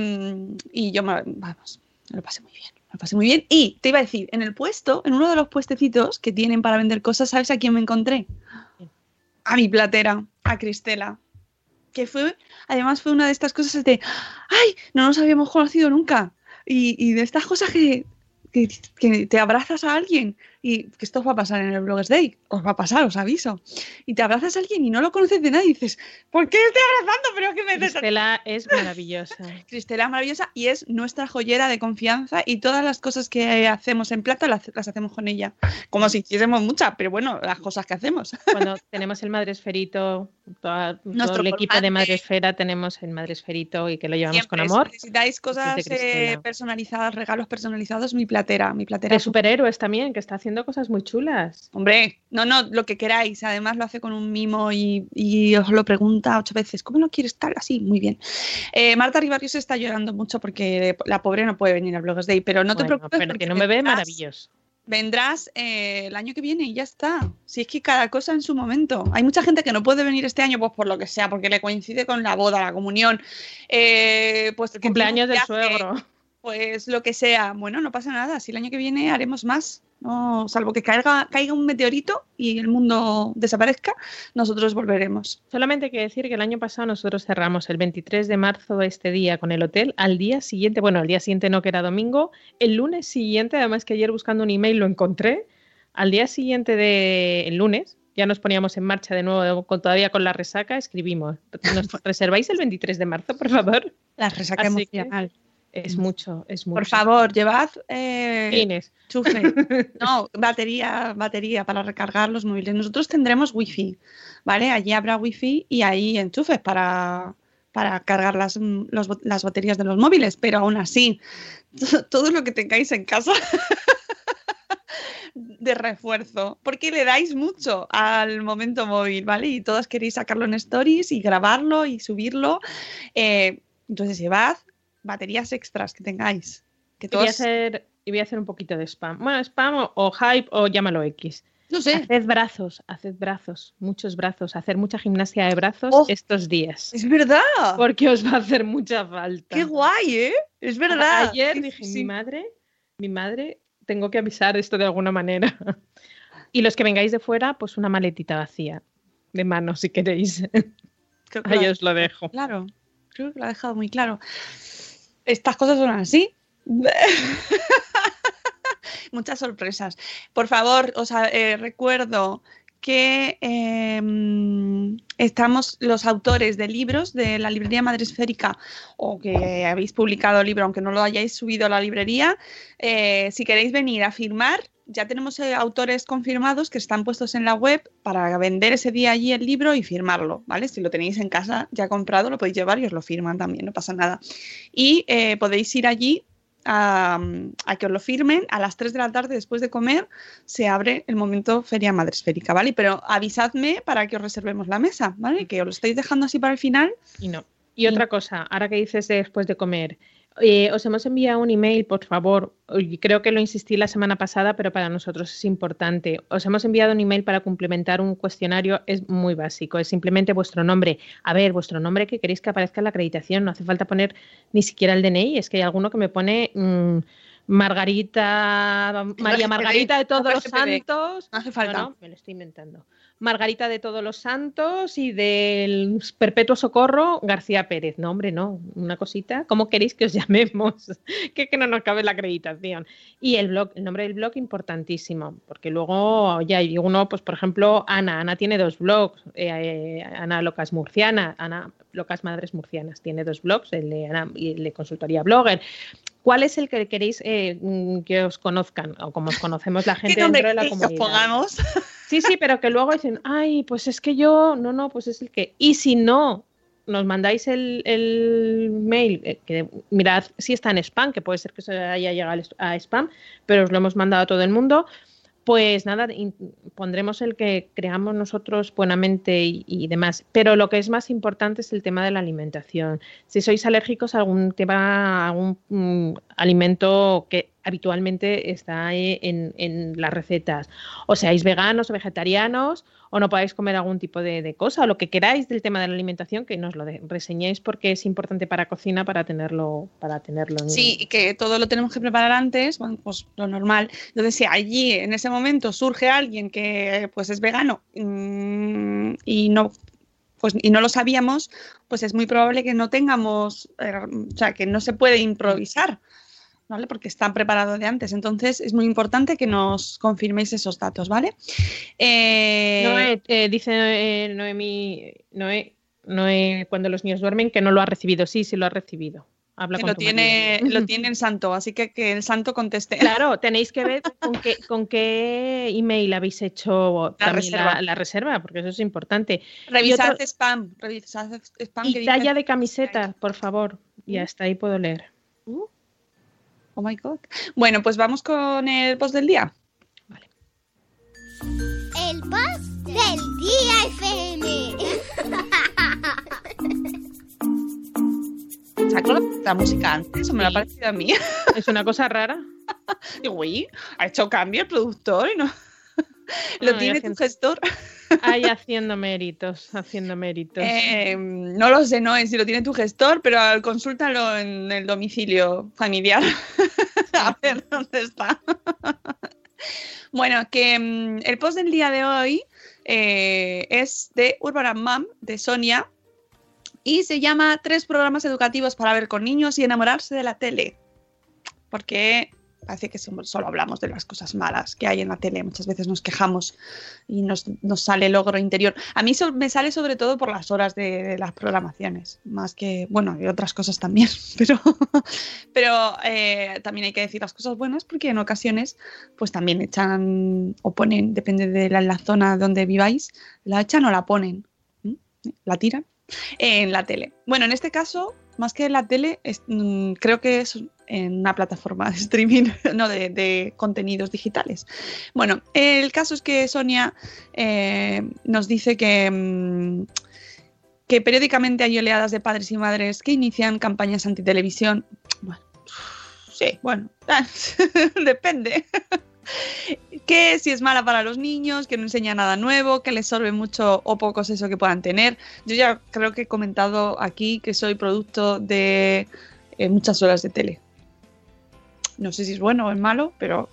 y yo, me- vamos, me lo pasé muy bien. Me lo pasé muy bien. Y te iba a decir, en el puesto, en uno de los puestecitos que tienen para vender cosas, ¿sabes a quién me encontré? A mi platera, a Cristela. Que fue, además fue una de estas cosas de, ¡ay! No nos habíamos conocido nunca. Y, y de estas cosas que, que, que te abrazas a alguien y que esto os va a pasar en el Bloggers Day, os va a pasar, os aviso. Y te abrazas a alguien y no lo conoces de nada y dices, ¿por qué estoy abrazando? Pero que me Cristela es maravillosa. Cristela es maravillosa y es nuestra joyera de confianza y todas las cosas que hacemos en plata las, las hacemos con ella. Como si hiciésemos muchas, pero bueno, las cosas que hacemos. Cuando tenemos el madresferito, todo Nuestro el equipo de madresfera tenemos el madresferito y que lo llevamos Siempre, con si amor. necesitáis cosas eh, personalizadas, regalos personalizados, mi platera, mi platera. De superhéroes también, que está haciendo cosas muy chulas. Hombre, no, no, lo que queráis. Además lo hace con un mimo y, y os lo pregunta ocho veces. ¿Cómo lo quieres tal? Así, muy bien. Eh, Marta Rivarios está llorando mucho porque la pobre no puede venir a Bloggers Day, pero no te preocupes. pero porque tiene un bebé vendrás- maravilloso. vendrás eh, el año que viene y ya está. Si es que cada cosa en su momento. Hay mucha gente que no puede venir este año, pues por lo que sea, porque le coincide con la boda, la comunión, eh, pues que Cumpleaños del suegro. Pues lo que sea. Bueno, no pasa nada. Si el año que viene haremos más. No, salvo que caiga, caiga un meteorito y el mundo desaparezca, nosotros volveremos. Solamente hay que decir que el año pasado nosotros cerramos el 23 de marzo de este día con el hotel. Al día siguiente, bueno, al día siguiente no que era domingo, el lunes siguiente, además que ayer buscando un email lo encontré, al día siguiente del lunes, ya nos poníamos en marcha de nuevo, con, todavía con la resaca, escribimos, ¿nos reserváis el 23 de marzo, por favor? La resaca Así que- emocional. Es mucho, es mucho. Por favor, llevad eh, Inés, Chufe. No, batería, batería para recargar los móviles. Nosotros tendremos wifi, ¿vale? Allí habrá wifi y ahí enchufes para, para cargar las, los las baterías de los móviles, pero aún así, todo lo que tengáis en casa de refuerzo, porque le dais mucho al momento móvil, ¿vale? Y todos queréis sacarlo en stories y grabarlo y subirlo. Eh, entonces llevad baterías extras que tengáis. Que y voy, a hacer, y voy a hacer un poquito de spam. Bueno, spam o, o hype o llámalo X. no sé, Haced brazos, haced brazos, muchos brazos, hacer mucha gimnasia de brazos Oh. estos días. es verdad. Porque os va a hacer mucha falta. Qué guay, ¿eh? Es verdad. Ayer dije, sí. mi madre, mi madre, tengo que avisar esto de alguna manera. y los que vengáis de fuera, pues una maletita vacía de mano, si queréis. Ahí os lo dejo. claro. Creo que lo ha dejado muy claro. Estas cosas son así. Muchas sorpresas. Por favor, os eh, recuerdo que eh, estamos los autores de libros de la librería Madre Esférica o que habéis publicado libro, aunque no lo hayáis subido a la librería, eh, si queréis venir a firmar, ya tenemos eh, autores confirmados que están puestos en la web para vender ese día allí el libro y firmarlo, ¿vale? Si lo tenéis en casa ya comprado, lo podéis llevar y os lo firman también, no pasa nada. Y eh, podéis ir allí a, a que os lo firmen. A las 3 de la tarde, después de comer, se abre el momento Feria Madre Esférica, ¿vale? Pero avisadme para que os reservemos la mesa, ¿vale? Que os lo estáis dejando así para el final. Y no. Y otra cosa, ahora que dices de después de comer, Eh, os hemos enviado un email, por favor. Creo que lo insistí la semana pasada, pero para nosotros es importante. Os hemos enviado un email para complementar un cuestionario. Es muy básico. Es simplemente vuestro nombre. A ver, vuestro nombre que queréis que aparezca en la acreditación. No hace falta poner ni siquiera el DNI. Es que hay alguno que me pone. Mm, Margarita, María Margarita de todos los santos. No hace falta. No, me lo estoy inventando. Margarita de Todos los Santos y del Perpetuo Socorro García Pérez. No, hombre, no, una cosita. ¿Cómo queréis que os llamemos? que, que no nos cabe la acreditación. Y el blog, el nombre del blog importantísimo, porque luego ya hay uno, pues por ejemplo, Ana. Ana tiene dos blogs. Eh, eh, Ana Locas Murciana, Ana Locas Madres Murcianas tiene dos blogs, el de Ana y el de Consultoría Blogger. ¿Cuál es el que queréis eh, mm, que os conozcan o como os conocemos la gente dentro de la comunidad? pongamos? Sí, sí, pero que luego dicen, ay, pues es que yo, no, no, pues es el que. Y si no, nos mandáis el, el mail, eh, que mirad si está en spam, que puede ser que se haya llegado a spam, pero os lo hemos mandado a todo el mundo. Pues nada, pondremos el que creamos nosotros buenamente y, demás. Pero lo que es más importante es el tema de la alimentación. Si sois alérgicos a algún tema, algún mm, alimento que habitualmente está en, en, las recetas, o seáis veganos o vegetarianos, o no podáis comer algún tipo de, cosa, o lo que queráis del tema de la alimentación, que nos lo reseñéis porque es importante para cocina para tenerlo, para tenerlo. En... Sí, y que todo lo tenemos que preparar antes, bueno, pues lo normal. Entonces, si allí en ese momento surge alguien que pues es vegano mmm, y no pues y no lo sabíamos, pues es muy probable que no tengamos, eh, o sea, que no se puede improvisar. ¿Vale? Porque están preparados de antes. Entonces es muy importante que nos confirméis esos datos, ¿vale? Eh... Noé, eh, dice eh, Noemí, Noé, Noé, cuando los niños duermen, que no lo ha recibido. Sí, sí lo ha recibido. Habla que lo tiene, lo tiene en santo, así que que el santo conteste. Claro, tenéis que ver con qué, con qué email habéis hecho la reserva. La, reserva. porque eso es importante. Revisad spam, revisad spam. Y talla de camiseta, por favor. Y hasta ahí puedo leer. Uh. Oh my god. Bueno, pues vamos con el post del día. Vale. El post del día FM. Sacó la música antes, o me la ha parecido a mí. Es una cosa rara. Digo, uy, ha hecho cambio el productor y no. Lo tiene tu gestor. Ahí haciendo méritos, haciendo méritos. Eh, no lo sé, no es si lo tiene tu gestor, pero consúltalo en el domicilio familiar. A ver dónde está. bueno, que mm, el post del día de hoy eh, es de Urban Mom, de Sonia, y se llama Tres programas educativos para ver con niños y enamorarse de la tele. Porque parece que solo hablamos de las cosas malas que hay en la tele. Muchas veces nos quejamos y nos, sale el logro interior. A mí me sale sobre todo por las horas de, las programaciones, más que, bueno, y otras cosas también, pero, pero eh, también hay que decir las cosas buenas porque en ocasiones pues también echan o ponen, depende de la, zona donde viváis, la echan o la ponen, la tiran en la tele. Bueno, en este caso, más que en la tele, mm, creo que es en una plataforma de streaming, no de, contenidos digitales. Bueno, el caso es que Sonia eh, nos dice que, mm, que periódicamente hay oleadas de padres y madres que inician campañas antitelevisión. Bueno, sí, bueno, depende. que si es mala para los niños, que no enseña nada nuevo, que les sorbe mucho o poco eso que puedan tener. Yo ya creo que he comentado aquí que soy producto de eh, muchas horas de tele. No sé si es bueno o es malo, pero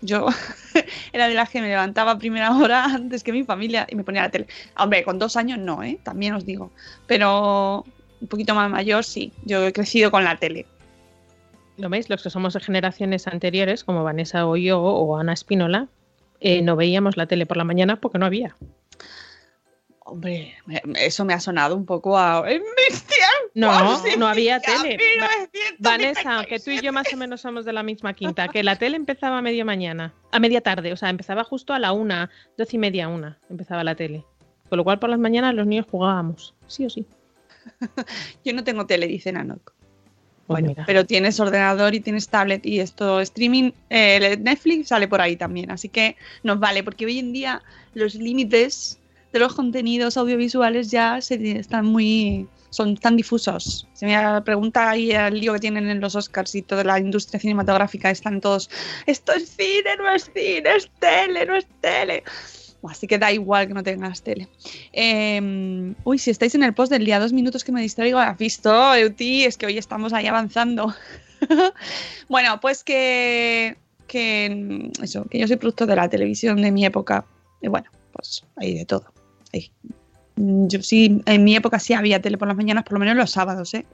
yo era de las que me levantaba a primera hora antes que mi familia y me ponía la tele. Hombre, con dos años no, ¿eh? También os digo. Pero un poquito más mayor sí. Yo he crecido con la tele. ¿Lo veis? Los que somos de generaciones anteriores, como Vanessa o yo o Ana Espinola, eh, no veíamos la tele por la mañana porque no había. Hombre, eso me ha sonado un poco a. No, no había tele. Vanessa, que tú y yo más o menos somos de la misma quinta, que la tele empezaba a media mañana, a media tarde, o sea, empezaba justo a la una, doce y media, una, empezaba la tele. Con lo cual por las mañanas los niños jugábamos, sí o sí. yo no tengo tele, dice Nanok. Pues bueno, pero tienes ordenador y tienes tablet y esto streaming, eh, Netflix sale por ahí también, así que nos vale, porque hoy en día los límites de los contenidos audiovisuales ya se, están muy son tan difusos. Se me pregunta ahí el lío que tienen en los Oscars y toda la industria cinematográfica, están todos, esto es cine, no es cine, es tele, no es tele. Así que da igual que no tengas tele. Em, uy, si estáis en el post del día, dos minutos que me distraigo, ¿has visto, Euti? Es que hoy estamos ahí avanzando. bueno, pues que, que eso, que yo soy producto de la televisión de mi época. Y bueno, pues hay de todo. Yo sí, en mi época sí había tele por las mañanas, por lo menos los sábados, ¿eh?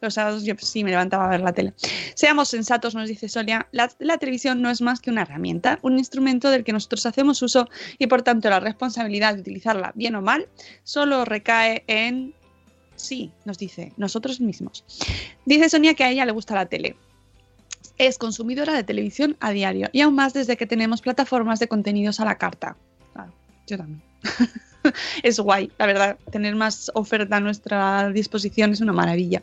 Los sábados yo sí me levantaba a ver la tele. Seamos sensatos, nos dice Sonia, la, la, televisión no es más que una herramienta, un instrumento del que nosotros hacemos uso y por tanto la responsabilidad de utilizarla bien o mal solo recae en... Sí, nos dice, nosotros mismos. Dice Sonia que a ella le gusta la tele es consumidora de televisión a diario y aún más desde que tenemos plataformas de contenidos a la carta. Claro, yo también. es guay, la verdad, tener más oferta a nuestra disposición es una maravilla.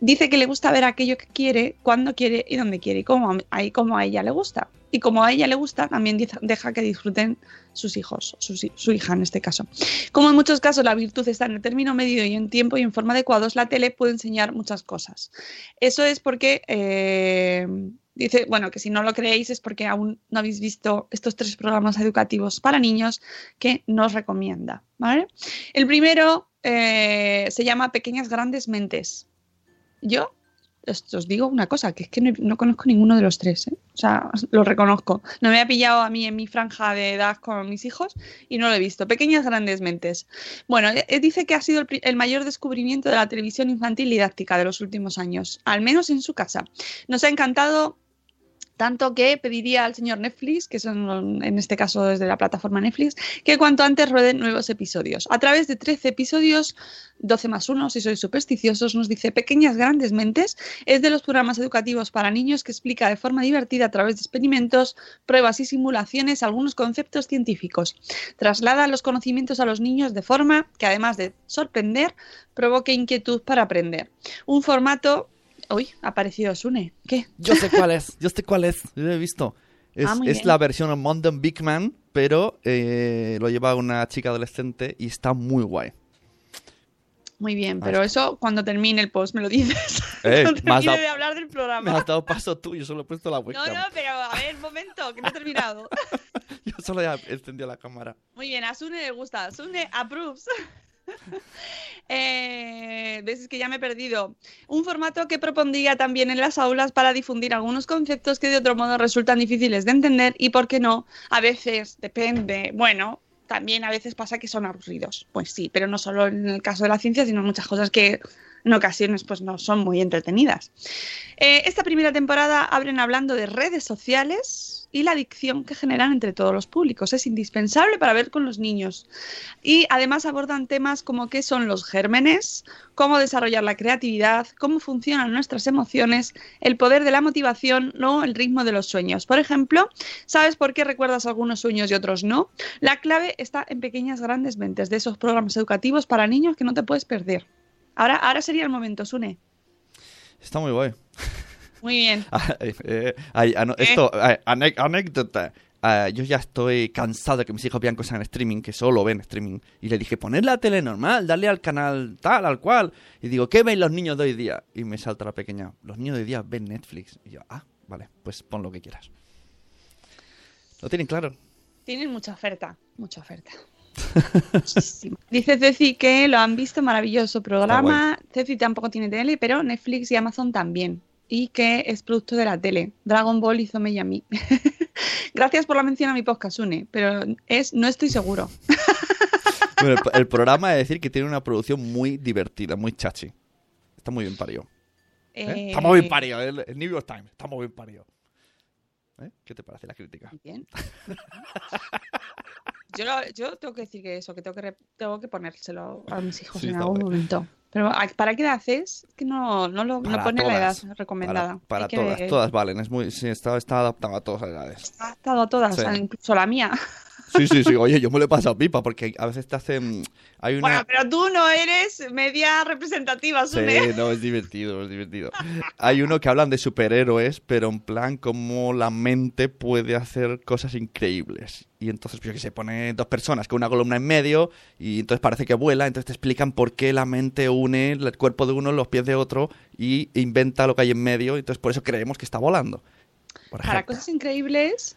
Dice que le gusta ver aquello que quiere, cuando quiere y donde quiere, y como a, a ella le gusta. Y como a ella le gusta, también deja que disfruten sus hijos, su, hija en este caso. Como en muchos casos la virtud está en el término medido y en tiempo y en forma adecuados, la tele puede enseñar muchas cosas. Eso es porque eh, Dice, bueno, que si no lo creéis es porque aún no habéis visto estos tres programas educativos para niños que nos recomienda. ¿vale? El primero eh, se llama Pequeñas Grandes Mentes. Yo os digo una cosa, que es que no, conozco ninguno de los tres, ¿eh? o sea, lo reconozco. No me ha pillado a mí en mi franja de edad con mis hijos y no lo he visto. Pequeñas grandes mentes. Bueno, eh, dice que ha sido el, mayor descubrimiento de la televisión infantil didáctica de los últimos años, al menos en su casa. Nos ha encantado tanto que pediría al señor Netflix, que son en este caso desde la plataforma Netflix, que cuanto antes rueden nuevos episodios. A través de 13 episodios, 12 más 1, si sois supersticiosos, nos dice Pequeñas Grandes Mentes, es de los programas educativos para niños que explica de forma divertida a través de experimentos, pruebas y simulaciones algunos conceptos científicos. Traslada los conocimientos a los niños de forma que, además de sorprender, provoque inquietud para aprender. Un formato Uy, ha aparecido Sune. ¿Qué? Yo sé cuál es, yo sé cuál es, yo lo he visto. Es, Ah, es la versión Modern Big Man, pero eh, lo lleva una chica adolescente y está muy guay. Muy bien, pero eso cuando termine el post me lo dices. Eh, me has termine de hablar del Me programa. has dado paso tú, yo solo he puesto la No, webcam. no, pero a ver, un momento, que no he terminado. Yo solo ya encendido la cámara. Muy bien, a Sune le gusta. Sune approves. eh, que ya me he perdido. Un formato que propondría también en las aulas para difundir algunos conceptos que de otro modo resultan difíciles de entender y, por qué no, a veces, depende, bueno, también a veces pasa que son aburridos. Pues sí, pero no solo en el caso de la ciencia, sino muchas cosas que en ocasiones pues no son muy entretenidas. Eh, esta primera temporada abren hablando de redes sociales y la adicción que generan entre todos los públicos. Es indispensable para ver con los niños. Y además abordan temas como qué son los gérmenes, cómo desarrollar la creatividad, cómo funcionan nuestras emociones, el poder de la motivación o el ritmo de los sueños. Por ejemplo, ¿sabes por qué recuerdas algunos sueños y otros no? La clave está en pequeñas grandes mentes de esos programas educativos para niños que no te puedes perder. Ahora, ahora sería el momento, Sune. Está muy guay. Muy bien. Eh, ay, ano- ¿Qué? esto, anécdota. Yo ya estoy cansado de que mis hijos vean cosas en streaming, que solo ven streaming. Y le dije, poner la tele normal, darle al canal tal, al cual. Y digo, ¿qué ven los niños de hoy día? Y me salta la pequeña, los niños de hoy día ven Netflix. Y yo, ah, vale, pues pon lo que quieras. ¿Lo tienen claro? Tienen mucha oferta, mucha oferta. Muchísima. Dice Ceci que lo han visto, maravilloso programa. Ceci tampoco tiene tele, pero Netflix y Amazon también. Y que es producto de la tele. Dragon Ball hizo Mei a mí. Gracias por la mención a mi podcast, Une, pero es no estoy seguro. Bueno, el, el programa es decir que tiene una producción muy divertida, muy chachi. Está muy bien parido. ¿eh? Eh, Está muy bien parido. El, el New York Times está muy bien parido. ¿Eh? ¿Qué te parece la crítica? Bien. Yo, lo- yo tengo que decir que eso, que tengo que, re- tengo que ponérselo a mis hijos Sí, en está algún momento. Pero ¿a- ¿para qué edad es? Es que no, no, lo, no pone la edad recomendada. Para, para Hay que- todas, todas valen. Es muy, sí, está, está adaptado a todas las edades. Ha estado a todas, Sí. incluso la mía. Sí, sí, sí. Oye, yo me lo he pasado pipa porque a veces te hacen... Hay una... Bueno, pero tú no eres media representativa, Sí, Sune. no, es divertido, es divertido. Hay uno que hablan de superhéroes, pero en plan cómo la mente puede hacer cosas increíbles. Y entonces, pues, yo que se pone dos personas con una columna en medio y entonces parece que vuela, entonces te explican por qué la mente une el cuerpo de uno, los pies de otro y inventa lo que hay en medio, y entonces por eso creemos que está volando. Para cosas increíbles.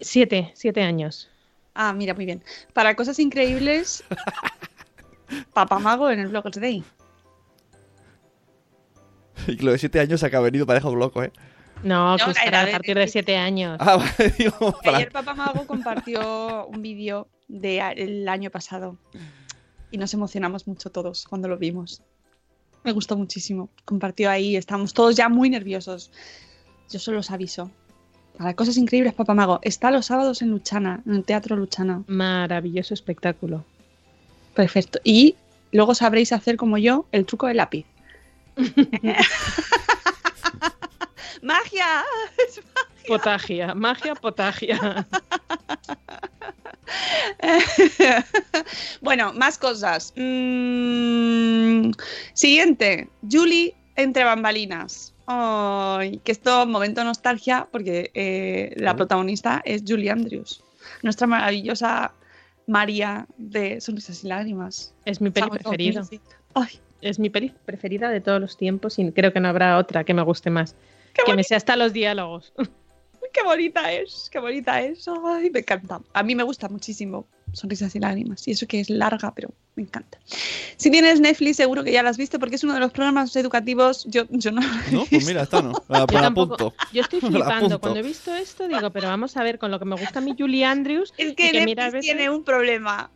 Siete, siete años. Ah, mira, muy bien. Para cosas increíbles. Papamago en el Bloggers Day. Y lo de siete años acá ha venido parejo loco, ¿eh? No, No, que era a partir de siete años. Ah, vale, digo, para- Ayer Papamago compartió un vídeo del año pasado. Y nos emocionamos mucho todos cuando lo vimos. Me gustó muchísimo. Compartió ahí, estamos todos ya muy nerviosos. Yo solo os aviso. Para cosas increíbles, Papamago. Está los sábados en Luchana, en el Teatro Luchana. Maravilloso espectáculo. Perfecto. Y luego sabréis hacer como yo el truco del lápiz. ¡Magia! Potagia, magia, potagia. bueno, más cosas. Mm, siguiente, Julie entre bambalinas. Ay, que esto momento nostalgia porque eh, la protagonista es Julie Andrews, nuestra maravillosa María de Sonrisas y Lágrimas. Es mi peli preferida. Ay, Es mi peli preferida de todos los tiempos y creo que no habrá otra que me guste más. qué, Que me sé hasta los diálogos. qué bonita es, qué bonita es. Ay, me encanta. A mí me gusta muchísimo Sonrisas y Lágrimas. Y eso que es larga, pero me encanta. Si tienes Netflix, seguro que ya la has visto porque es uno de los programas educativos. Yo, yo no. lo he No, pues mira, esta no. La, Yo la tampoco- apunto. Yo estoy flipando. Cuando he visto esto, digo, pero vamos a ver, con lo que me gusta a mí Julie Andrews, Es que que Netflix mira, a veces- tiene un problema,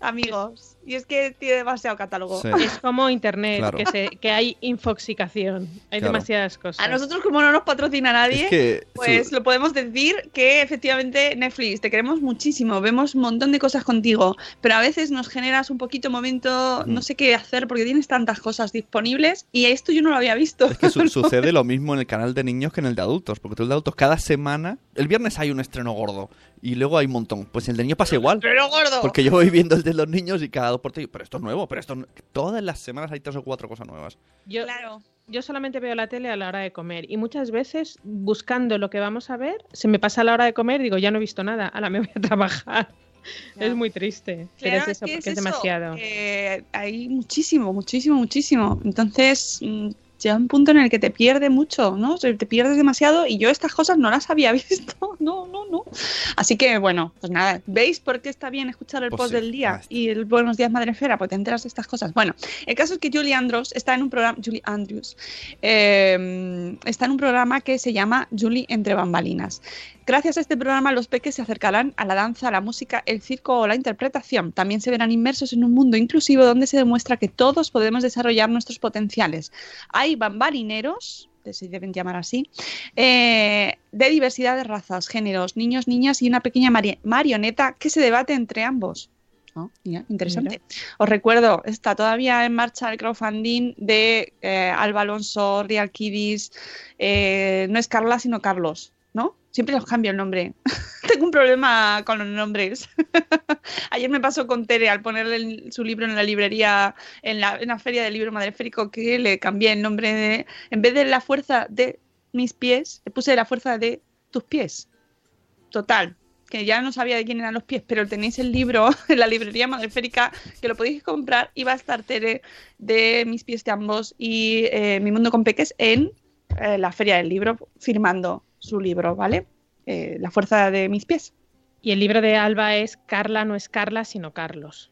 amigos. Y es que tiene demasiado catálogo. Sí. es como internet, Claro. que, se, que hay infoxicación, hay Claro. demasiadas cosas. A nosotros, como no nos patrocina nadie, Es que pues su- lo podemos decir que efectivamente Netflix, te queremos muchísimo, vemos un montón de cosas contigo, pero a veces nos generas un poquito momento, no Mm. sé qué hacer porque tienes tantas cosas disponibles y esto yo no lo había visto. Es que su- sucede lo mismo en el canal de niños que en el de adultos, porque tú el de adultos cada semana, el viernes hay un estreno gordo y luego hay un montón. Pues el de niños pasa igual. Pero gordo. Porque yo voy viendo el de los niños y cada por tres, pero esto es nuevo, pero esto no-". todas las semanas hay tres o cuatro cosas nuevas. Yo, Claro. yo solamente veo la tele a la hora de comer y muchas veces buscando lo que vamos a ver, se me pasa la hora de comer y digo, ya no he visto nada, ahora me voy a trabajar. Ya. Es muy triste, pero es eso, porque es, eso, demasiado. eh, hay muchísimo, muchísimo, muchísimo. Entonces, mm, llega un punto en el que te pierde mucho, ¿no? Te pierdes demasiado y yo estas cosas no las había visto. No, no, no. Así que, bueno, pues nada, ¿veis por qué está bien escuchar el Pues post sí, del día y el Buenos Días Madre Esfera? Pues te enteras de estas cosas. Bueno, el caso es que Julie Andrews está en un programa, Julie Andrews, eh, está en un programa que se llama Julie entre bambalinas. Gracias a este programa los peques se acercarán a la danza, a la música, el circo o la interpretación. También se verán inmersos en un mundo inclusivo donde se demuestra que todos podemos desarrollar nuestros potenciales. Hay bambalineros, se deben llamar así, eh, de diversidad de razas, géneros, niños, niñas y una pequeña mari- marioneta que se debate entre ambos. Oh, mira, interesante. Os recuerdo, está todavía en marcha el crowdfunding de eh, Alba Alonso, Real Kiddies. eh, no es Carla, sino Carlos, ¿no? Siempre los cambio el nombre. Tengo un problema con los nombres. Ayer me pasó con Tere al ponerle su libro en la librería, en la, en la feria del libro madreférico, que le cambié el nombre de. En vez de la fuerza de mis pies, le puse la fuerza de tus pies. Total. Que ya no sabía de quién eran los pies, pero tenéis el libro en la librería madreférica que lo podéis comprar y va a estar Tere de Mis pies de ambos y eh, Mi mundo con peques en eh, la feria del libro firmando su libro, ¿vale? Eh, la fuerza de mis pies. Y el libro de Alba es Carla no es Carla, sino Carlos.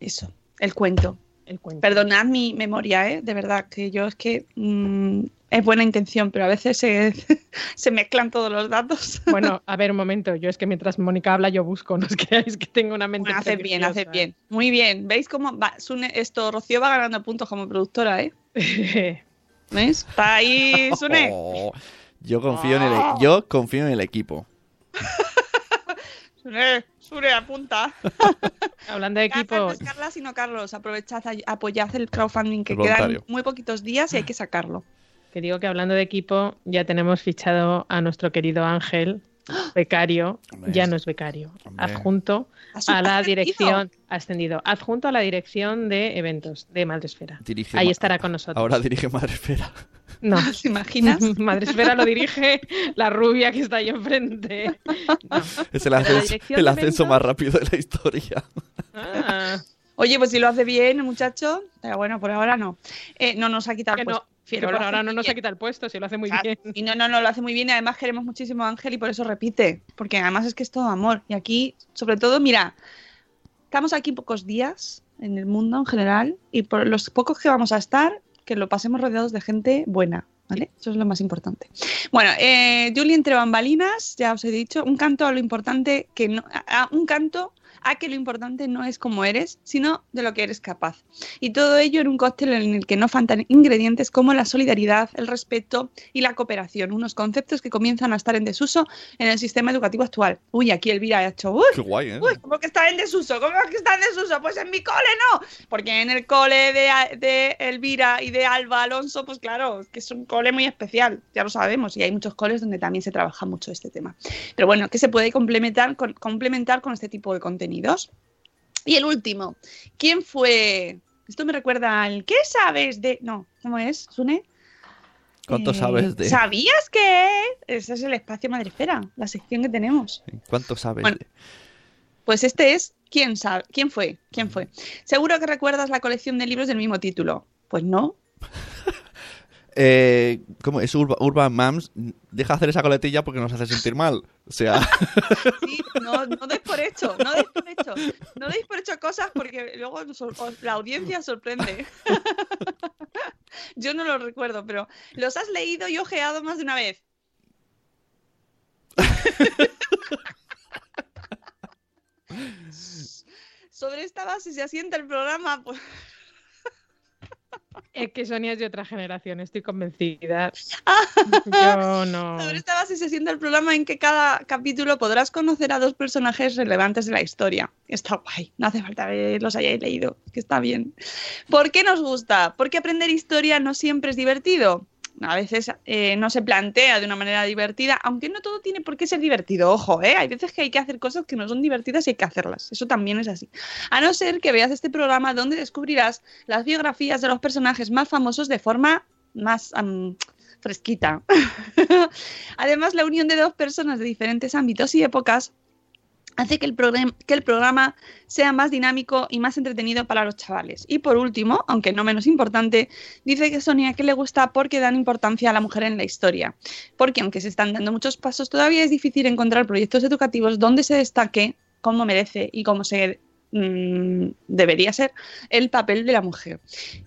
Eso, el cuento. El cuento. Perdonad mi memoria, ¿eh? De verdad, que yo es que mm, es buena intención, pero a veces se, se mezclan todos los datos. Bueno, a ver un momento. Yo es que mientras Mónica habla, yo busco. No os creáis que tengo una mente. Bueno, hace bien, hace prodigiosa. bien. Muy bien. ¿Veis cómo va? Sune- esto, Rocío va ganando puntos como productora, ¿eh? ¿Veis? Está ahí, Sune. Oh, yo confío en el e- yo confío en el equipo. Sune, Sune, apunta. Hablando de equipo, no es Carla, sino Carlos. Aprovechad, apoyad el crowdfunding, que quedan muy poquitos días y hay que sacarlo. que digo que hablando de equipo, ya tenemos fichado a nuestro querido Ángel becario, Hombre, ya no es becario. hombre. Adjunto a la dirección, ascendido, adjunto a la dirección de eventos de Madresfera. Dirige Ahí Ma- estará con nosotros. Ahora dirige Madresfera. No, ¿Te imaginas? Madresfera lo dirige la rubia que está ahí enfrente. No. Es el ascenso, el más rápido de la historia. Ah, Oye, pues si lo hace bien el muchacho, pero bueno, por ahora no. Eh, no nos ha quitado el puesto. Fiero, por ahora no nos ha quitado el puesto, si lo hace muy bien. Y no, no, no, lo hace muy bien y además queremos muchísimo a Ángel y por eso repite, porque además es que es todo amor. Y aquí, sobre todo, mira, estamos aquí pocos días en el mundo en general y por los pocos que vamos a estar, que lo pasemos rodeados de gente buena. ¿Vale? Eso es lo más importante. Bueno, eh, Julie entre bambalinas, ya os he dicho, un canto a lo importante que no, a- a un canto a que lo importante no es cómo eres, sino de lo que eres capaz. Y todo ello en un cóctel en el que no faltan ingredientes como la solidaridad, el respeto y la cooperación, unos conceptos que comienzan a estar en desuso en el sistema educativo actual. Uy, aquí Elvira ha hecho, uy, Qué guay, ¿eh? Uy, ¿cómo que está en desuso? ¿Cómo que está en desuso? Pues en mi cole no. Porque en el cole de, de Elvira y de Alba Alonso, pues claro, que es un cole muy especial, ya lo sabemos. Y hay muchos coles donde también se trabaja mucho este tema. Pero bueno, que se puede complementar con, complementar con este tipo de contenidos. Y el último, ¿quién fue? Esto me recuerda al ¿qué sabes de...? No, ¿cómo es, Sune? ¿Cuánto Eh, sabes de...? ¿Sabías que ese es el espacio Madrefera, la sección que tenemos? ¿Cuánto sabes Bueno. de...? Pues este es ¿Quién sabe? ¿Quién fue? ¿Quién fue? Seguro que recuerdas la colección de libros del mismo título. Pues no. Eh, ¿Cómo es Urba- Urban Mams? Deja de hacer esa coletilla porque nos hace sentir mal. O sea, Sí, no, no deis por hecho, no deis por hecho. No deis por hecho cosas porque luego la audiencia sorprende. Yo no lo recuerdo, pero los has leído y ojeado más de una vez. Sobre esta base se asienta el programa, pues Es que Sonia es de otra generación, estoy convencida. Yo no. Sobre esta base se sienta el programa en que cada capítulo podrás conocer a dos personajes relevantes de la historia. Está guay, no hace falta que los hayáis leído, que está bien. ¿Por qué nos gusta? Porque aprender historia no siempre es divertido. A veces eh, no se plantea de una manera divertida, aunque no todo tiene por qué ser divertido. Ojo, ¿eh? hay veces que hay que hacer cosas que no son divertidas y hay que hacerlas. Eso también es así. A no ser que veas este programa donde descubrirás las biografías de los personajes más famosos de forma más fresquita. Además, la unión de dos personas de diferentes ámbitos y épocas hace que el, programa, que el programa sea más dinámico y más entretenido para los chavales. Y por último, aunque no menos importante, dice que Sonia que le gusta porque dan importancia a la mujer en la historia. Porque aunque se están dando muchos pasos, todavía es difícil encontrar proyectos educativos donde se destaque como merece y como se mm, debería ser el papel de la mujer.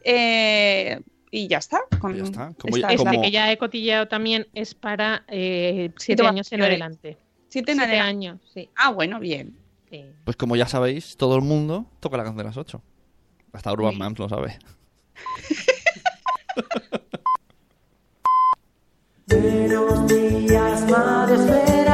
Eh, y ya está. con- Ya está. Como- esta Este que ya he cotillado también es para eh, siete años en adelante. Siete en Siete años, sí. Ah, bueno, bien. sí. pues como ya sabéis, todo el mundo toca la canción de las 8. Hasta Urban Sí. Mams lo sabe. Buenos días, madre,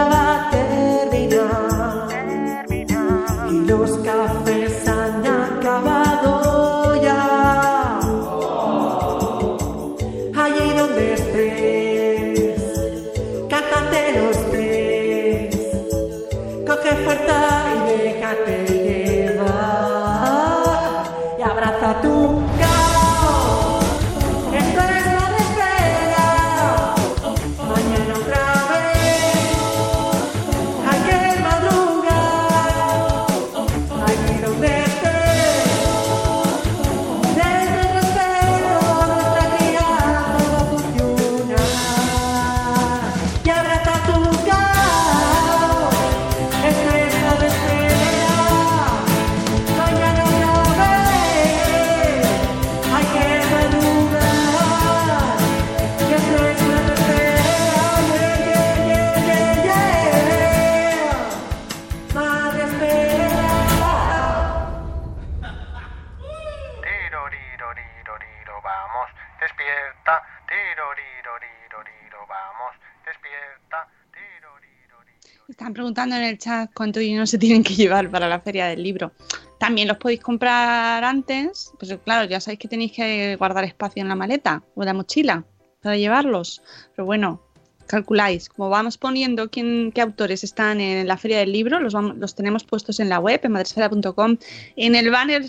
en el chat cuánto dinero se tienen que llevar para la feria del libro. También los podéis comprar antes, pues claro, ya sabéis que tenéis que guardar espacio en la maleta o en la mochila para llevarlos. Pero bueno, calculáis, como vamos poniendo quién, qué autores están en la feria del libro, los, vamos- los tenemos puestos en la web, en madresfera.com, en el banner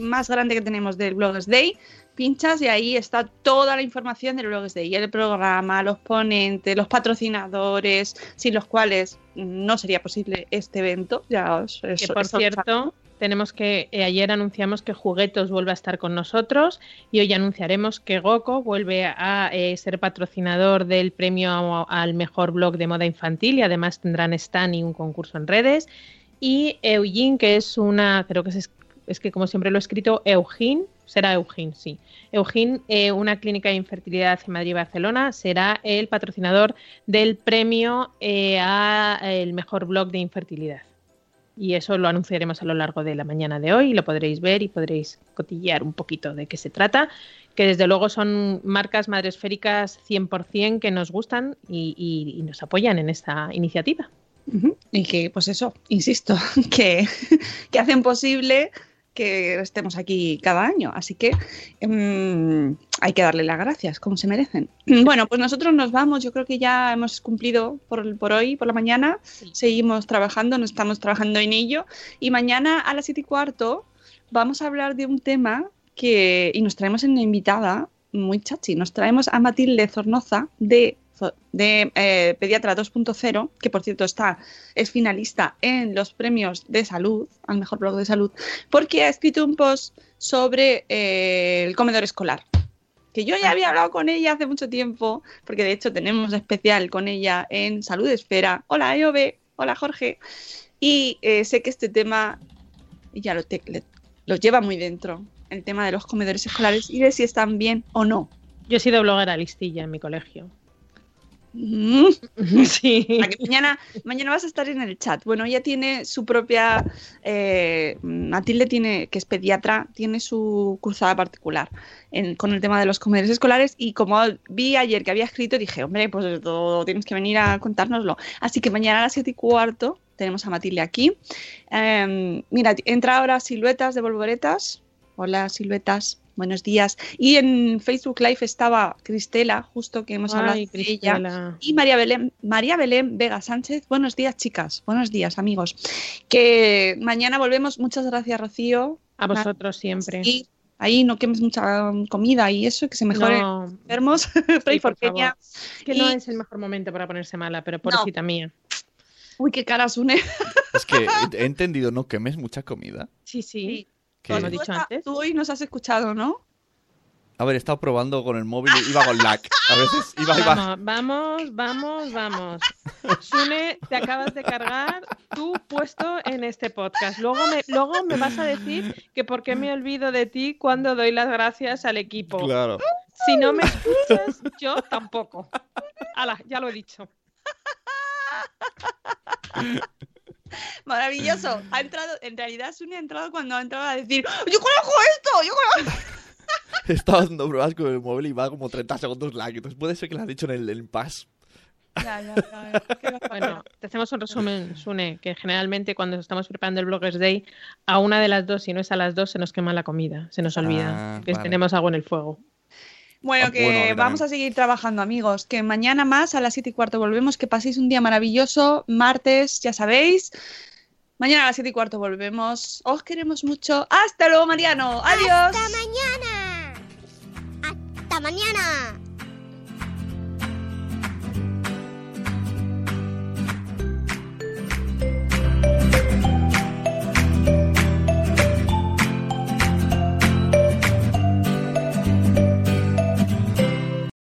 más grande que tenemos del Bloggers Day, pinchas y ahí está toda la información del Bloggers Day, el programa, los ponentes, los patrocinadores, sin los cuales no sería posible este evento. Ya os, Que por eso cierto, tenemos que eh, ayer anunciamos que Juguetos vuelve a estar con nosotros y hoy anunciaremos que Goku vuelve a eh, ser patrocinador del premio al mejor blog de moda infantil y además tendrán stand y un concurso en redes. Y Eugene, que es una, creo que es, es que como siempre lo he escrito, Eugene, será Eugene, sí. Eugene, eh, una clínica de infertilidad en Madrid y Barcelona, será el patrocinador del premio eh, a el mejor blog de infertilidad. Y eso lo anunciaremos a lo largo de la mañana de hoy y lo podréis ver y podréis cotillear un poquito de qué se trata, que desde luego son marcas madresféricas 100% que nos gustan y, y- nos apoyan en esta iniciativa. Y que, pues eso, insisto, que, que hacen posible que estemos aquí cada año. Así que mm, hay que darle las gracias, como se merecen. Bueno, pues nosotros nos vamos. Yo creo que ya hemos cumplido por, por hoy, por la mañana. Seguimos trabajando, no estamos trabajando en ello. Y mañana a las siete y cuarto vamos a hablar de un tema que, y nos traemos una invitada muy chachi. Nos traemos a Matilde Zornoza de, de eh, Pediatra 2.0, que por cierto está, es finalista en los premios de salud, al mejor blog de salud, porque ha escrito un post sobre eh, el comedor escolar. Que yo ya había hablado con ella hace mucho tiempo, porque de hecho tenemos especial con ella en Salud Esfera. Hola, Eove. Hola, Jorge. Y eh, sé que este tema ya lo, te- le- lo lleva muy dentro, el tema de los comedores escolares y de si están bien o no. Yo he sido bloguera listilla en mi colegio. Sí. Mañana, mañana vas a estar en el chat. Bueno, ella tiene su propia. eh, Matilde tiene, que es pediatra, tiene su cursada particular con el tema de los comedores escolares. Y como vi ayer que había escrito, dije, hombre, pues todo, tienes que venir a contárnoslo. Así que mañana a las 7 y cuarto tenemos a Matilde aquí. Em, mira, entra ahora Siluetas de Volvoretas. Hola, Siluetas. Buenos días. Y en Facebook Live estaba Cristela, justo que hemos hablado de ella. Y María Belén, María Belén Vega Sánchez. Buenos días, chicas. Buenos días, amigos. Que mañana volvemos. Muchas gracias, Rocío. A vosotros siempre. Y ahí no quemes mucha comida y eso, que se mejoren No. enfermos. Pray Sí, for por. Que no es el mejor momento para ponerse mala, pero pobrecita mía. Uy, qué caras une. Es que he entendido, no quemes mucha comida. Sí, sí. Como he Tú, dicho antes. tú hoy nos has escuchado, ¿no? A ver, he estado probando con el móvil y iba con lag. A veces iba y va. Vamos, vamos, vamos, vamos. Sune, te acabas de cargar tu puesto en este podcast. Luego me, luego me vas a decir que por qué me olvido de ti cuando doy las gracias al equipo. Claro. Si no me escuchas, yo tampoco. Ala, ya lo he dicho. Maravilloso. Ha entrado, en realidad Sune ha entrado cuando ha entrado a decir, yo conozco esto, yo conozco. He estado haciendo pruebas con el móvil y va como 30 segundos lag. Entonces puede ser que lo has dicho en el, el pass. Ya, ya, ya. Qué barbaridad. Bueno, te hacemos un resumen, Sune, que generalmente cuando estamos preparando el Bloggers Day, a una de las dos, si no es a las dos, se nos quema la comida, se nos olvida, Ah, que vale. tenemos algo en el fuego. Bueno, Ah, que bueno, vamos a seguir trabajando, amigos. Que mañana más a las 7 y cuarto volvemos. Que paséis un día maravilloso. Martes, ya sabéis. Mañana a las 7 y cuarto volvemos. Os queremos mucho. Hasta luego, Mariano. Adiós. ¡Hasta mañana! ¡Hasta mañana!